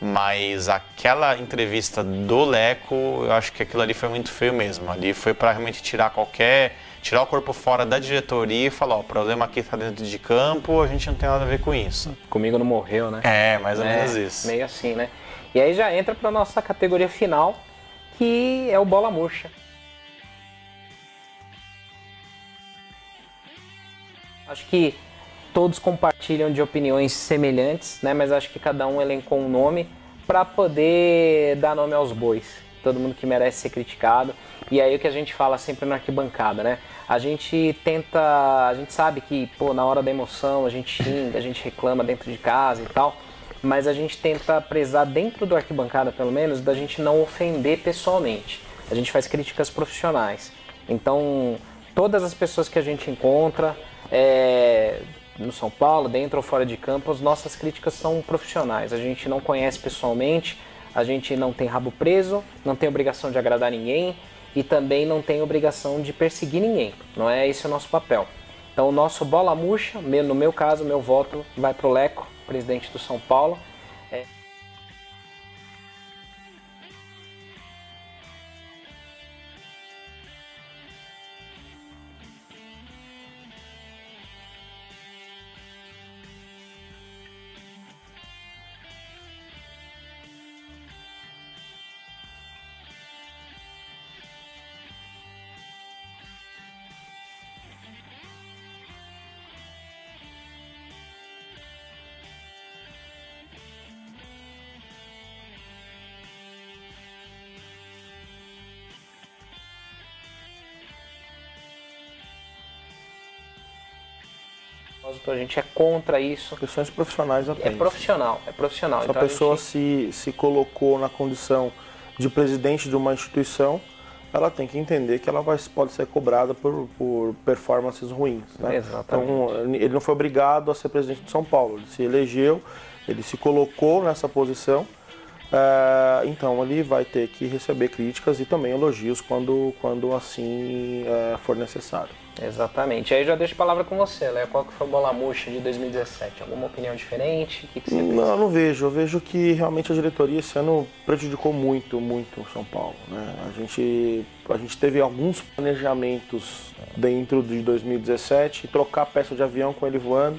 Mas aquela entrevista do Leco, eu acho que aquilo ali foi muito feio mesmo. Ali foi para realmente tirar qualquer. tirar o corpo fora da diretoria e falar: ó, o problema aqui está dentro de campo, a gente não tem nada a ver com isso. Comigo não morreu, né? É, mais ou É, menos isso. Meio assim, né? E aí já entra para nossa categoria final, que é o bola murcha. Acho que todos compartilham de opiniões semelhantes, né? Mas acho que cada um elencou um nome para poder dar nome aos bois. Todo mundo que merece ser criticado. E aí o que a gente fala sempre na arquibancada, né? A gente tenta, a gente sabe que, pô, na hora da emoção a gente xinga, a gente reclama dentro de casa e tal, mas a gente tenta prezar dentro do arquibancada, pelo menos, da gente não ofender pessoalmente. A gente faz críticas profissionais. Então, todas as pessoas que a gente encontra, é, no São Paulo, dentro ou fora de campo, as nossas críticas são profissionais. A gente não conhece pessoalmente, a gente não tem rabo preso, não tem obrigação de agradar ninguém e também não tem obrigação de perseguir ninguém. Não é esse o nosso papel. Então, o nosso bola murcha, no meu caso, meu voto vai para o Leco, presidente do São Paulo. A gente é contra isso. Questões profissionais É apenas. profissional, é profissional. Se a Então, pessoa gente- se, se colocou na condição de presidente de uma instituição, ela tem que entender que ela vai, pode ser cobrada por, por performances ruins. Né? Exatamente. Então, ele não foi obrigado a ser presidente de São Paulo. Ele se elegeu, ele se colocou nessa posição. Eh, então, ele vai ter que receber críticas e também elogios quando, quando assim eh, for necessário. Exatamente. Aí já deixo a palavra com você, Léo. Qual que foi o bola murcha de 2017? Alguma opinião diferente? O que, que você pensa? Não, eu não vejo. Eu vejo que realmente a diretoria esse ano prejudicou muito, muito o São Paulo. né? A, gente, a gente teve alguns planejamentos dentro de 2017 e trocar peça de avião com ele voando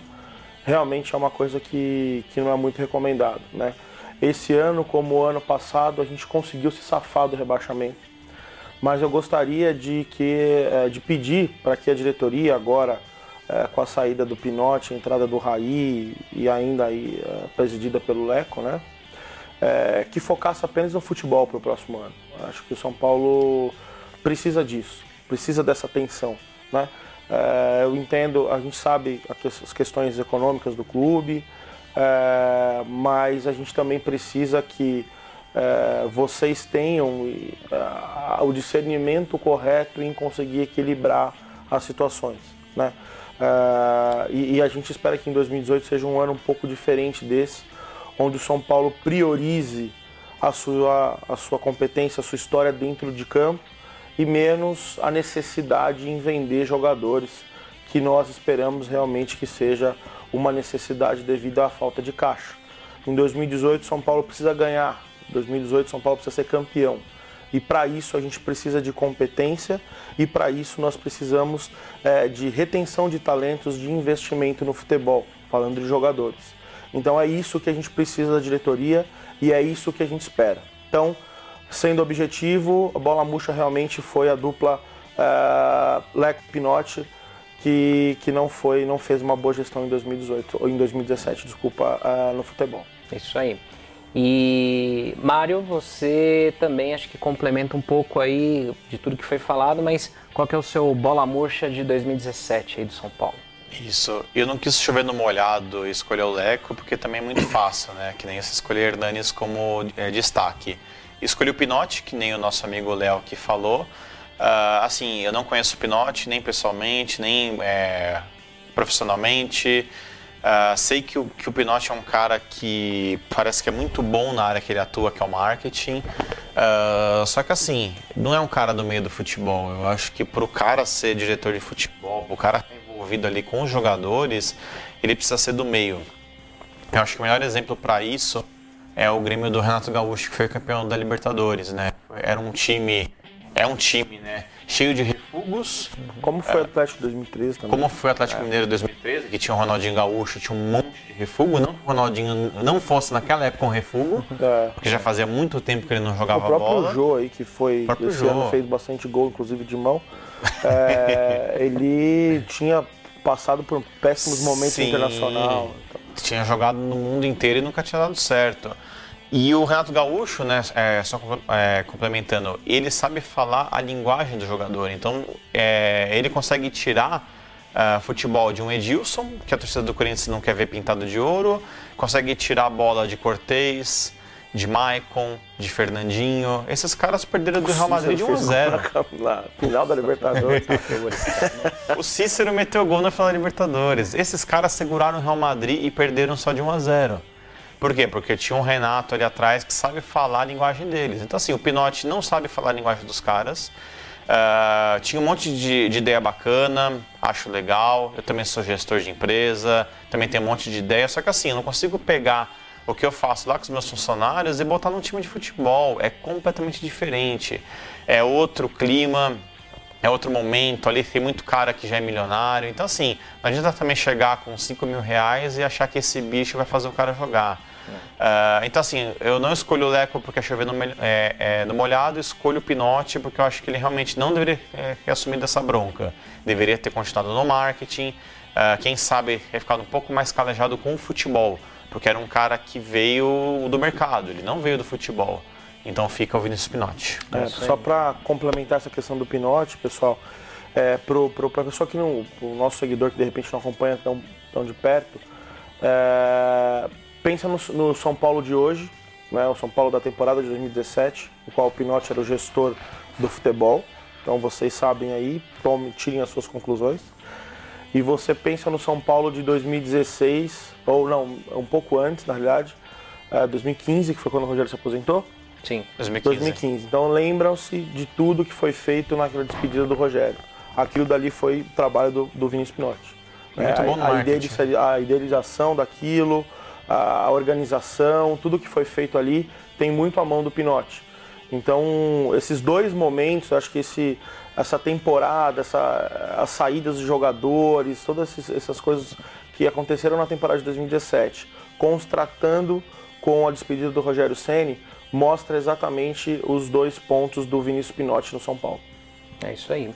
realmente é uma coisa que, que não é muito recomendado. Né? Esse ano, como o ano passado, a gente conseguiu se safar do rebaixamento mas eu gostaria de, que, eh, de pedir para que a diretoria agora, eh, com a saída do Pinote, a entrada do Raí e ainda aí eh, presidida pelo Leco, né, que focasse apenas no futebol para o próximo ano. Acho que o São Paulo precisa disso, precisa dessa atenção. Né? Eu entendo, a gente sabe as questões econômicas do clube, eh, mas a gente também precisa que eh, vocês tenham eh, o discernimento correto em conseguir equilibrar as situações. Né? Eh, e, e a gente espera que em 2018 seja um ano um pouco diferente desse, onde o São Paulo priorize a sua, a sua competência, a sua história dentro de campo e menos a necessidade em vender jogadores que nós esperamos realmente que seja uma necessidade devido à falta de caixa. Em 2018, São Paulo precisa ganhar. Em 2018, São Paulo precisa ser campeão. E para isso a gente precisa de competência e para isso nós precisamos é, de retenção de talentos, de investimento no futebol, falando de jogadores. Então é isso que a gente precisa da diretoria e é isso que a gente espera. Então, sendo objetivo, a bola murcha realmente foi a dupla é, Leco Pinotti que, que não foi, não fez uma boa gestão em 2018 ou em 2017, desculpa, uh, no futebol. Isso aí. E Mário, você também acho que complementa um pouco aí de tudo que foi falado, mas qual que é o seu bola murcha de 2017 aí do São Paulo? Isso, eu não quis chover no molhado e escolher o Leco, porque também é muito [coughs] fácil, né? Que nem você escolher Hernanes como é, destaque. Escolhi o Pinote, que nem o nosso amigo Léo que falou, Uh, assim, eu não conheço o Pinote nem pessoalmente, nem é, profissionalmente. Uh, sei que o, que o Pinote é um cara que parece que é muito bom na área que ele atua, que é o marketing. Uh, só que assim, não é um cara do meio do futebol. Eu acho que para o cara ser diretor de futebol, o cara estar envolvido ali com os jogadores, ele precisa ser do meio. Eu acho que o melhor exemplo para isso é o Grêmio do Renato Gaúcho, que foi campeão da Libertadores, né? Era um time é um time, né? Cheio de refugos. Como foi o Atlético 2013 também. Como foi o Atlético é. Mineiro 2013, que tinha o Ronaldinho Gaúcho, tinha um monte de refugo. Não que o Ronaldinho não fosse naquela época um refugo, [laughs] é. porque já fazia muito tempo que ele não jogava bola. O próprio bola. Jô aí, que foi, esse Jô. ano fez bastante gol, inclusive de mão. É, [laughs] ele tinha passado por péssimos momentos Sim. internacional. Então. Tinha jogado no mundo inteiro e nunca tinha dado certo. E o Renato Gaúcho, né, é, só é, complementando, ele sabe falar a linguagem do jogador. Então, é, ele consegue tirar uh, futebol de um Edilson, que a torcida do Corinthians não quer ver pintado de ouro, consegue tirar a bola de Cortez, de Maicon, de Fernandinho. Esses caras perderam do Real Madrid de 1 a 0. Na final da Libertadores. [laughs] [laughs] o Cícero meteu gol na final da Libertadores. Esses caras seguraram o Real Madrid e perderam só de 1 a 0. Por quê? Porque tinha um Renato ali atrás que sabe falar a linguagem deles. Então, assim, o Pinotti não sabe falar a linguagem dos caras. Uh, tinha um monte de, de, ideia bacana, acho legal. Eu também sou gestor de empresa, também tenho um monte de ideia. Só que, assim, eu não consigo pegar o que eu faço lá com os meus funcionários e botar num time de futebol. É completamente diferente. É outro clima, é outro momento. Ali tem muito cara que já é milionário. Então, assim, não adianta também chegar com 5 mil reais e achar que esse bicho vai fazer o cara jogar. Uh, então, assim, eu não escolho o Leco porque é chover no, é, é, no molhado, escolho o Pinote porque eu acho que ele realmente não deveria é, ter assumido essa bronca. Deveria ter continuado no marketing, uh, quem sabe ter ficado um pouco mais calejado com o futebol, porque era um cara que veio do mercado, ele não veio do futebol. Então fica o Vinícius Pinotti. É, só para complementar essa questão do Pinotti, pessoal, é, para a pessoa que não, o nosso seguidor que de repente não acompanha tão, tão de perto, é, pensa no, no, São Paulo de hoje, né, o São Paulo da temporada de 2017, no qual o Pinotti era o gestor do futebol. Então vocês sabem aí, tome, tirem as suas conclusões. E você pensa no São Paulo de 2016, ou não, um pouco antes, na realidade, é, 2015, que foi quando o Rogério se aposentou. Sim, 2015. 2015. Então lembram-se de tudo que foi feito naquela despedida do Rogério. Aquilo dali foi o trabalho do, do Vinícius Pinotti. Muito é, bom a, a idealização daquilo, a organização, tudo que foi feito ali tem muito a mão do Pinote. Então, esses dois momentos, acho que esse, essa temporada, essa, as saídas de jogadores, todas essas coisas que aconteceram na temporada de 2017, constratando com a despedida do Rogério Ceni, mostra exatamente os dois pontos do Vinícius Pinotti no São Paulo. É isso aí.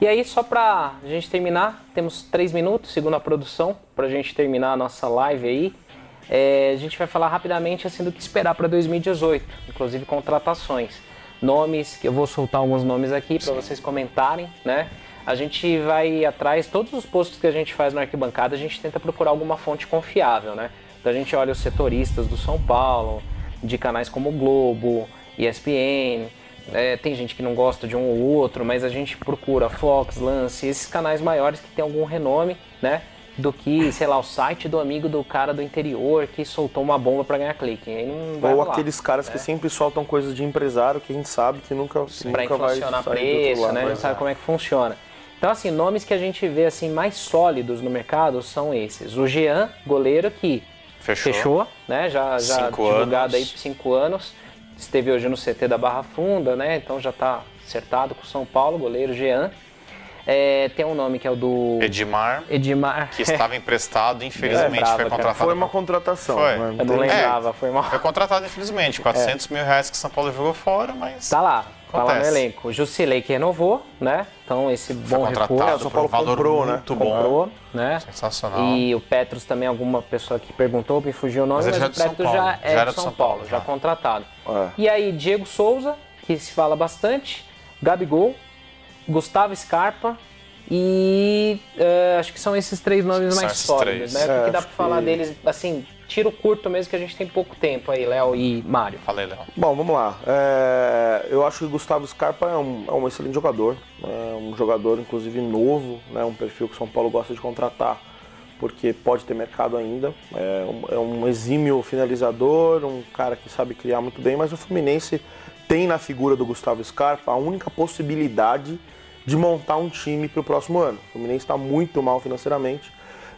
E aí, só para a gente terminar, temos três minutos, segundo a produção, para a gente terminar a nossa live aí. É, a gente vai falar rapidamente assim do que esperar para 2018, inclusive contratações. Nomes, eu vou soltar alguns nomes aqui para vocês comentarem, né? A gente vai atrás, todos os posts que a gente faz no arquibancada, a gente tenta procurar alguma fonte confiável, né? Então a gente olha os setoristas do São Paulo, de canais como Globo, ESPN, é, tem gente que não gosta de um ou outro, mas a gente procura Fox, Lance, esses canais maiores que tem algum renome, né? Do que, sei lá, o site do amigo do cara do interior que soltou uma bomba para ganhar clique. Aí não vai Ou rolar, aqueles caras né? que sempre soltam coisas de empresário que a gente sabe que nunca, Sim, nunca vai inflacionar preço, lado, né? A gente sabe como é que funciona. Então, assim, nomes que a gente vê assim mais sólidos no mercado são esses. O Jean, goleiro, que Fechou. fechou né? Já, já Cinco divulgado anos. aí por cinco anos. Esteve hoje no CT da Barra Funda, né? Então já está acertado com o São Paulo, goleiro Jean. É, tem um nome que é o do Edmar, Edmar. que estava emprestado, [laughs] infelizmente lembrava, foi cara. contratado. Foi uma contratação. Foi. né? Eu não tem- lembrava, foi mal. Foi contratado, infelizmente. 400 mil reais que São Paulo jogou fora, mas. Tá lá, tá lá no elenco. O Jusilei que renovou, né? Então esse Foi bom contratado reforço. É, o São Paulo um valor comprou, né? muito bom. comprou, né? Sensacional. E o Petros também, alguma pessoa que perguntou, me fugiu o nome, Mas mas, é o São Petros Paulo, já é já era São, do São Paulo, Paulo, já já. contratado. É. E aí, Diego Souza, que se fala bastante, Gabigol, Gustavo Scarpa e eh, acho que são esses três nomes São mais esses sólidos, três. né? O que, É, que dá pra falar que- deles, assim, tiro curto mesmo, que a gente tem pouco tempo aí, Léo e Mário. Falei, Léo. Bom, vamos lá. É, eu acho que o Gustavo Scarpa é um, é um excelente jogador. É um jogador, inclusive, novo, né? um perfil que o São Paulo gosta de contratar, porque pode ter mercado ainda. É um, é um exímio finalizador, um cara que sabe criar muito bem, mas o Fluminense tem na figura do Gustavo Scarpa a única possibilidade de montar um time para o próximo ano. O Fluminense está muito mal financeiramente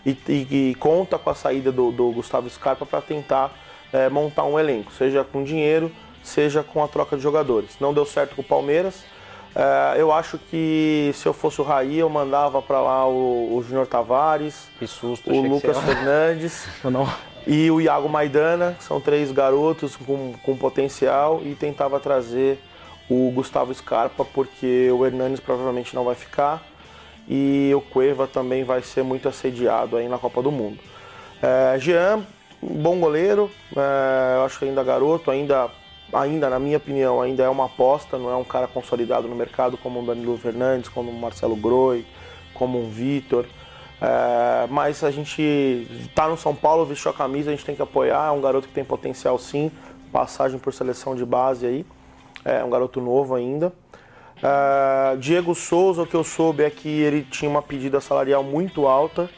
e, e- e conta com a saída do, do Gustavo Scarpa para tentar é, montar um elenco, seja com dinheiro, seja com a troca de jogadores. Não deu certo com o Palmeiras. É, eu acho que se eu fosse o Raí, eu mandava para lá o, o Júnior Tavares, susto, o Lucas Fernandes [laughs] e o Iago Maidana, que são três garotos com, com potencial, e tentava trazer o Gustavo Scarpa, porque o Hernanes provavelmente não vai ficar e o Cueva também vai ser muito assediado aí na Copa do Mundo. É, Jean, bom goleiro, é, eu acho que ainda garoto, ainda, ainda, na minha opinião, ainda é uma aposta, não é um cara consolidado no mercado como um Danilo Fernandes, como um Marcelo Groi, como um Vitor. É, mas a gente tá no São Paulo, vestiu a camisa, a gente tem que apoiar. É um garoto que tem potencial sim, passagem por seleção de base aí. É um garoto novo ainda. É, Diego Souza, o que eu soube é que ele tinha uma pedida salarial muito alta.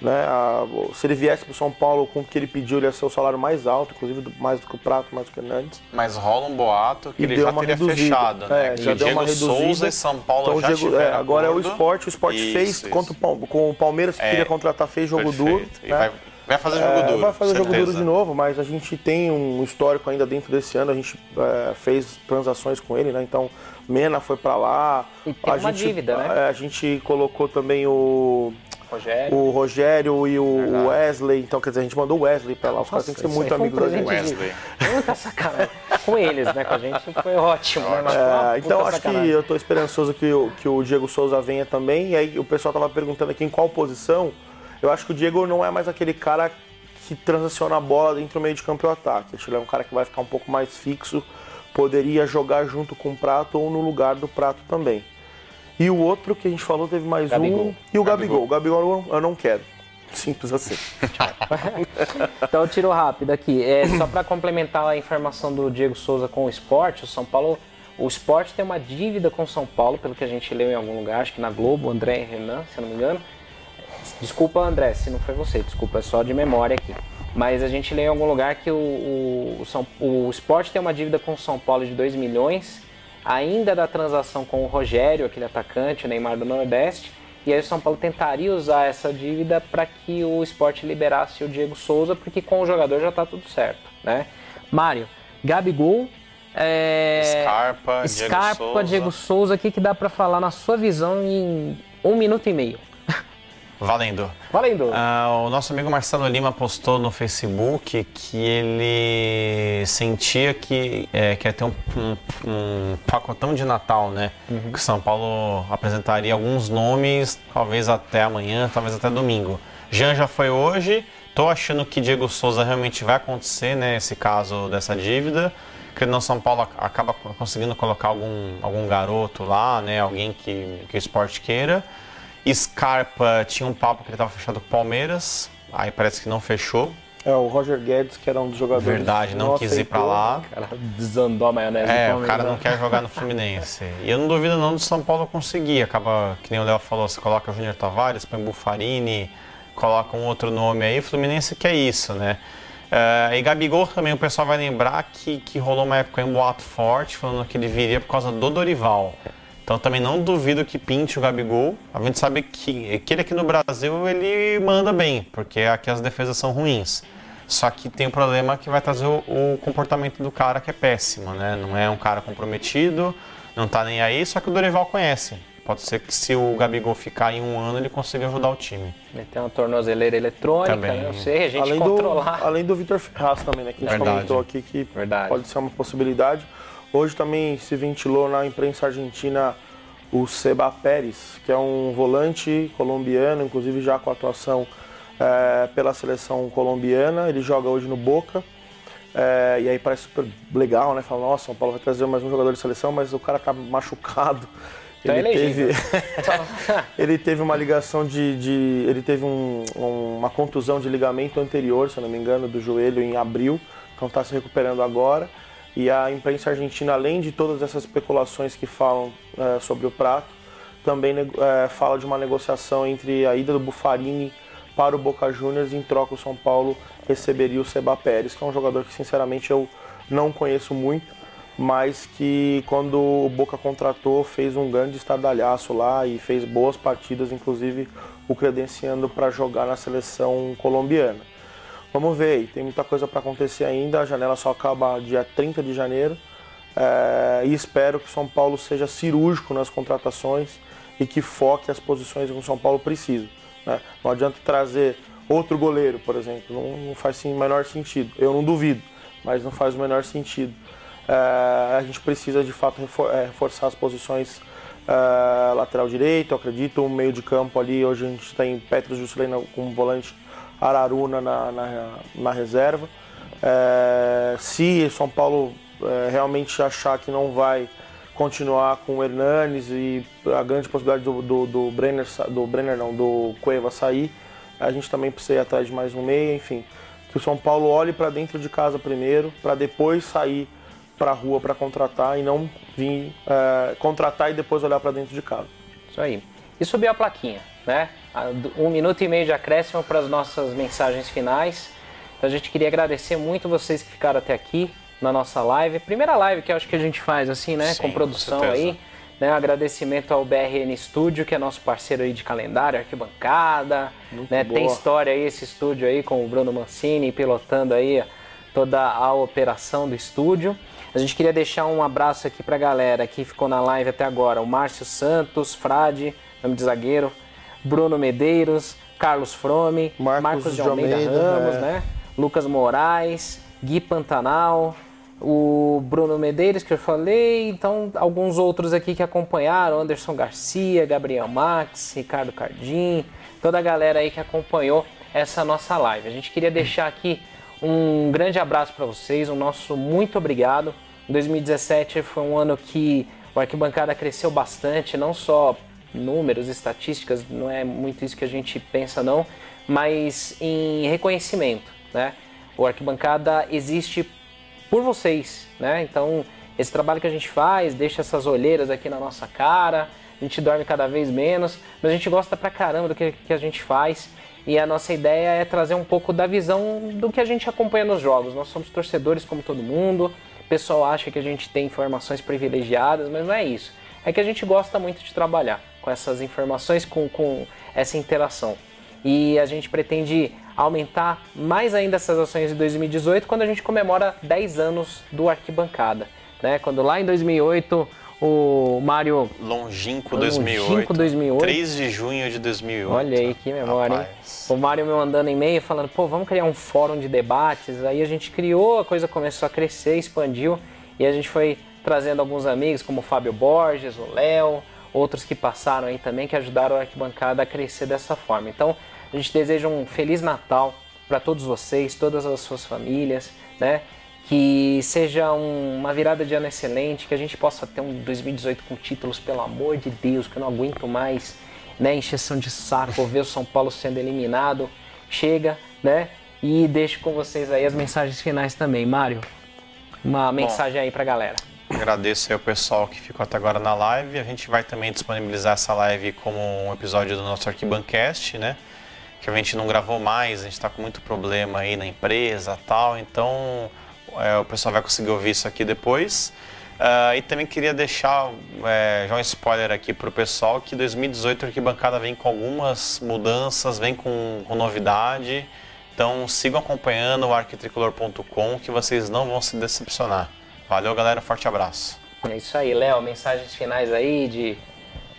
Né? A- se ele viesse para São Paulo com o que ele pediu, ele ia ser o salário mais alto, inclusive do- mais do que o Prato, mais do que o Hernandes. Mas rola um boato que E ele deu já uma teria reduzida. fechado, né? É, já deu Diego uma reduzida. Souza e São Paulo Então, o já Diego- é, agora é o esporte. O esporte Isso, fez isso. contra o, com o Palmeiras, que É, queria contratar, fez jogo Perfeito. duro. E né? vai, vai fazer jogo É, duro. vai fazer jogo duro de novo, mas a gente tem um histórico ainda dentro desse ano. A gente é, fez transações com ele, né? Então, Mena foi pra lá. E tem a uma gente, dívida, né? é, a gente colocou também o, Rogério. o Rogério e o Verdade. Wesley. Então, quer dizer, a gente mandou o Wesley pra lá. Os caras têm que ser muito amigos da gente. Wesley. Muita sacanagem. Com eles, né? Com a gente foi ótimo, né? É, então acho que sacanagem. eu estou esperançoso que, o- que o Diego Souza venha também. E aí o pessoal tava perguntando aqui em qual posição. Eu acho que o Diego não é mais aquele cara que transaciona a bola dentro do meio de campo e o ataque. Acho que ele é um cara que vai ficar um pouco mais fixo, poderia jogar junto com o Prato ou no lugar do Prato também. E o outro que a gente falou teve mais Gabigol. um. E o Gabigol. O Gabigol eu não- quero. Simples assim. [laughs] Então eu tiro rápido aqui. É, só para complementar a informação do Diego Souza com o esporte, o São Paulo. O esporte tem uma dívida com o São Paulo, pelo que a gente leu em algum lugar, acho que na Globo, André e Renan, se eu não me engano. Desculpa, André, se não foi você, desculpa, é só de memória aqui. Mas a gente leu em algum lugar que o, o, São, o esporte tem uma dívida com o São Paulo de 2 milhões, ainda da transação com o Rogério, aquele atacante, o Neymar do Nordeste. E aí o São Paulo tentaria usar essa dívida para que o esporte liberasse o Diego Souza, porque com o jogador já está tudo certo, né? Mário, Gabigol, é... Scarpa, Diego Scarpa, Souza. Diego Souza, o que, que dá para falar na sua visão em um minuto e meio? Valendo. Valendo! Ah, o nosso amigo Marcelo Lima postou no Facebook que ele sentia que é, que ia ter um, um- um pacotão de Natal, né? Que o São Paulo apresentaria alguns nomes, talvez até amanhã, talvez até domingo. Jean já foi hoje. Tô achando que Diego Souza realmente vai acontecer, né? Esse caso dessa dívida. Que não São Paulo ac- acaba conseguindo colocar algum, algum garoto lá, né? Alguém que, que o esporte queira. Scarpa tinha um papo que ele estava fechado com o Palmeiras, aí parece que não fechou. É o Roger Guedes, que era um dos jogadores. Verdade, não quis ir pra lá. O cara desandou a maionese do É, o cara não quer jogar no Fluminense. E eu não duvido não do São Paulo conseguir. Acaba, que nem o Léo falou, você coloca o Júnior Tavares, põe Bufarini, coloca um outro nome aí. O Fluminense quer isso, né? É, e Gabigol também, o pessoal vai lembrar que, que rolou uma época em um boato forte, falando que ele viria por causa do Dorival. Então também não duvido que pinte o Gabigol. A gente sabe que, que ele aqui no Brasil ele manda bem, porque aqui as defesas são ruins. Só que tem um problema que vai trazer o, o, comportamento do cara que é péssimo, né? Não é um cara comprometido, não tá nem aí, só que o Dorival conhece. Pode ser que se o Gabigol ficar em um ano, ele consiga ajudar o time. Meter uma tornozeleira eletrônica, também. né? Eu sei, a gente além controlar. Do, além do Vitor Ferraz também, né? Que a gente Verdade. comentou aqui que Verdade. pode ser uma possibilidade. Hoje também se ventilou na imprensa argentina o Seba Pérez, que é um volante colombiano, inclusive já com atuação é, pela seleção colombiana. Ele joga hoje no Boca. É, e aí parece super legal, né? Fala, nossa, São Paulo vai trazer mais um jogador de seleção, mas o cara tá machucado. [laughs] Tá ele, teve, [laughs] ele teve uma ligação de. de ele teve um, uma contusão de ligamento anterior, se eu não me engano, do joelho em abril, então está se recuperando agora. E a imprensa argentina, além de todas essas especulações que falam é, sobre o prato, também é, fala de uma negociação entre a ida do Bufarini para o Boca Juniors. Em troca, o São Paulo receberia o Seba Pérez, que é um jogador que, sinceramente, eu não conheço muito, mas que, quando o Boca contratou, fez um grande estardalhaço lá e fez boas partidas, inclusive o credenciando para jogar na seleção colombiana. Vamos ver, tem muita coisa para acontecer ainda. A janela só acaba dia 30 de janeiro. É, e espero que o São Paulo seja cirúrgico nas contratações e que foque as posições que o São Paulo precisa. Né? Não adianta trazer outro goleiro, por exemplo, não, não faz o menor sentido. Eu não duvido, mas não faz o menor sentido. É, a gente precisa de fato é, reforçar as posições lateral direito, acredito, o meio de campo ali. Hoje a gente tem Petros Juscelino como volante, Araruna na, na, na reserva. É, se São Paulo é, realmente achar que não vai continuar com o Hernanes e a grande possibilidade do, do, do Brenner, do Brenner não, do Cueva sair, a gente também precisa ir atrás de mais um meia, enfim. Que o São Paulo olhe para dentro de casa primeiro, para depois sair para a rua para contratar e não vir é, contratar e depois olhar para dentro de casa. Isso aí. E subir a plaquinha, né? Um minuto e meio de acréscimo para as nossas mensagens finais. Então a gente queria agradecer muito vocês que ficaram até aqui na nossa live. Primeira live que eu acho que a gente faz assim, né? Sim, com produção com aí. Né, um agradecimento ao BRN Studio, que é nosso parceiro aí de calendário, arquibancada. Né, tem história aí esse estúdio aí com o Bruno Mancini pilotando aí toda a operação do estúdio. A gente queria deixar um abraço aqui pra galera que ficou na live até agora. O Márcio Santos, Frade, nome de zagueiro, Bruno Medeiros, Carlos Frome, Marcos, Marcos de Almeida, Almeida Ramos, é. né? Lucas Moraes, Gui Pantanal, o Bruno Medeiros, que eu falei, então alguns outros aqui que acompanharam, Anderson Garcia, Gabriel Max, Ricardo Cardim, toda a galera aí que acompanhou essa nossa live. A gente queria deixar aqui um grande abraço para vocês, um nosso muito obrigado. 2017 foi um ano que o Arquibancada cresceu bastante, não só números, estatísticas, não é muito isso que a gente pensa não, mas em reconhecimento, né? O Arquibancada existe por vocês, né? Então, esse trabalho que a gente faz deixa essas olheiras aqui na nossa cara, a gente dorme cada vez menos, mas a gente gosta pra caramba do que, que a gente faz e a nossa ideia é trazer um pouco da visão do que a gente acompanha nos jogos. Nós somos torcedores como todo mundo, o pessoal acha que a gente tem informações privilegiadas, mas não é isso. É que a gente gosta muito de trabalhar com essas informações, com, com essa interação. E a gente pretende aumentar mais ainda essas ações em 2018 quando a gente comemora 10 anos do Arquibancada. Né? Quando lá em 2008 o Mário. Longínquo 2008. Longínquo 2008. 3 de junho de 2008. Olha aí que memória, Rapaz. hein? O Mário me mandando e-mail falando: pô, vamos criar um fórum de debates. Aí a gente criou, a coisa começou a crescer, expandiu e a gente foi trazendo alguns amigos como o Fábio Borges, o Léo, outros que passaram aí também que ajudaram a arquibancada a crescer dessa forma. Então a gente deseja um feliz Natal para todos vocês, todas as suas famílias, né? Que seja um, uma virada de ano excelente, que a gente possa ter um 2018 com títulos, pelo amor de Deus, que eu não aguento mais, né? Encheção de saco, ver o São Paulo sendo eliminado. Chega, né? E deixo com vocês aí as mensagens finais também. Mário, uma Bom, mensagem aí pra galera. Agradeço aí ao pessoal que ficou até agora na live. A gente vai também disponibilizar essa live como um episódio do nosso Arquibancast, né? que a gente não gravou mais, a gente está com muito problema aí na empresa tal, então é, o pessoal vai conseguir ouvir isso aqui depois. Uh, e também queria deixar é, já um spoiler aqui para o pessoal que 2018 a Arquibancada vem com algumas mudanças, vem com, com novidade. Então sigam acompanhando o arquitricolor.com que vocês não vão se decepcionar. Valeu galera, forte abraço. É isso aí, Léo, mensagens finais aí de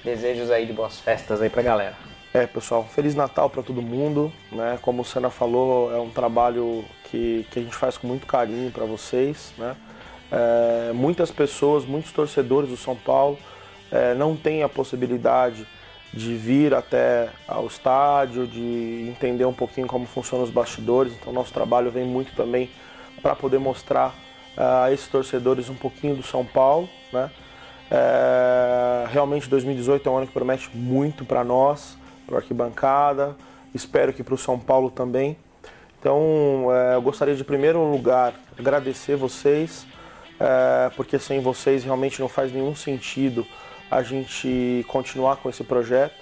desejos aí de boas festas aí pra galera. É, pessoal, Feliz Natal para todo mundo, né? Como o Senna falou, é um trabalho que, que a gente faz com muito carinho para vocês, né? É, muitas pessoas, muitos torcedores do São Paulo é, não têm a possibilidade de vir até ao estádio, de entender um pouquinho como funcionam os bastidores. Então, nosso trabalho vem muito também para poder mostrar a esses torcedores um pouquinho do São Paulo. Né? É, realmente, 2018 é um ano que promete muito para nós, para a arquibancada. Espero que para o São Paulo também. Então, é, eu gostaria de, em primeiro lugar, agradecer vocês é, porque sem vocês realmente não faz nenhum sentido a gente continuar com esse projeto.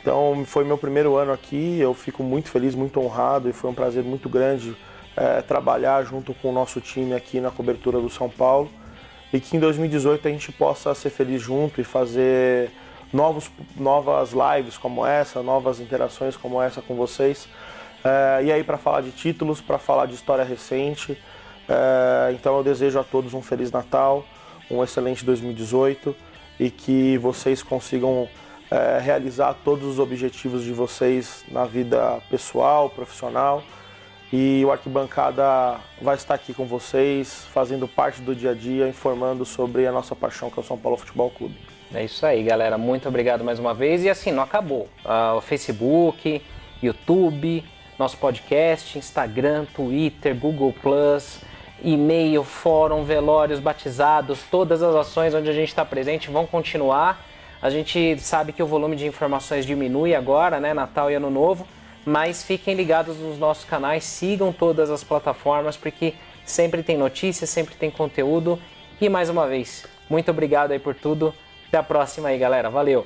Então foi meu primeiro ano aqui, eu fico muito feliz, muito honrado e foi um prazer muito grande é, trabalhar junto com o nosso time aqui na cobertura do São Paulo e que em 2018 a gente possa ser feliz junto e fazer novos, novas lives como essa, novas interações como essa com vocês. É, e aí para falar de títulos, para falar de história recente, é, então eu desejo a todos um Feliz Natal, um excelente 2018 e que vocês consigam é, realizar todos os objetivos de vocês na vida pessoal, profissional. E o Arquibancada vai estar aqui com vocês, fazendo parte do dia a dia, informando sobre a nossa paixão que é o São Paulo Futebol Clube. É isso aí, galera. Muito obrigado mais uma vez. E assim, não acabou. Uh, o Facebook, YouTube, nosso podcast, Instagram, Twitter, Google e-mail, fórum, velórios, batizados, todas as ações onde a gente está presente vão continuar. A gente sabe que o volume de informações diminui agora, né, Natal e Ano Novo, mas fiquem ligados nos nossos canais, sigam todas as plataformas porque sempre tem notícias, sempre tem conteúdo. E mais uma vez, muito obrigado aí por tudo. Até a próxima aí, galera. Valeu.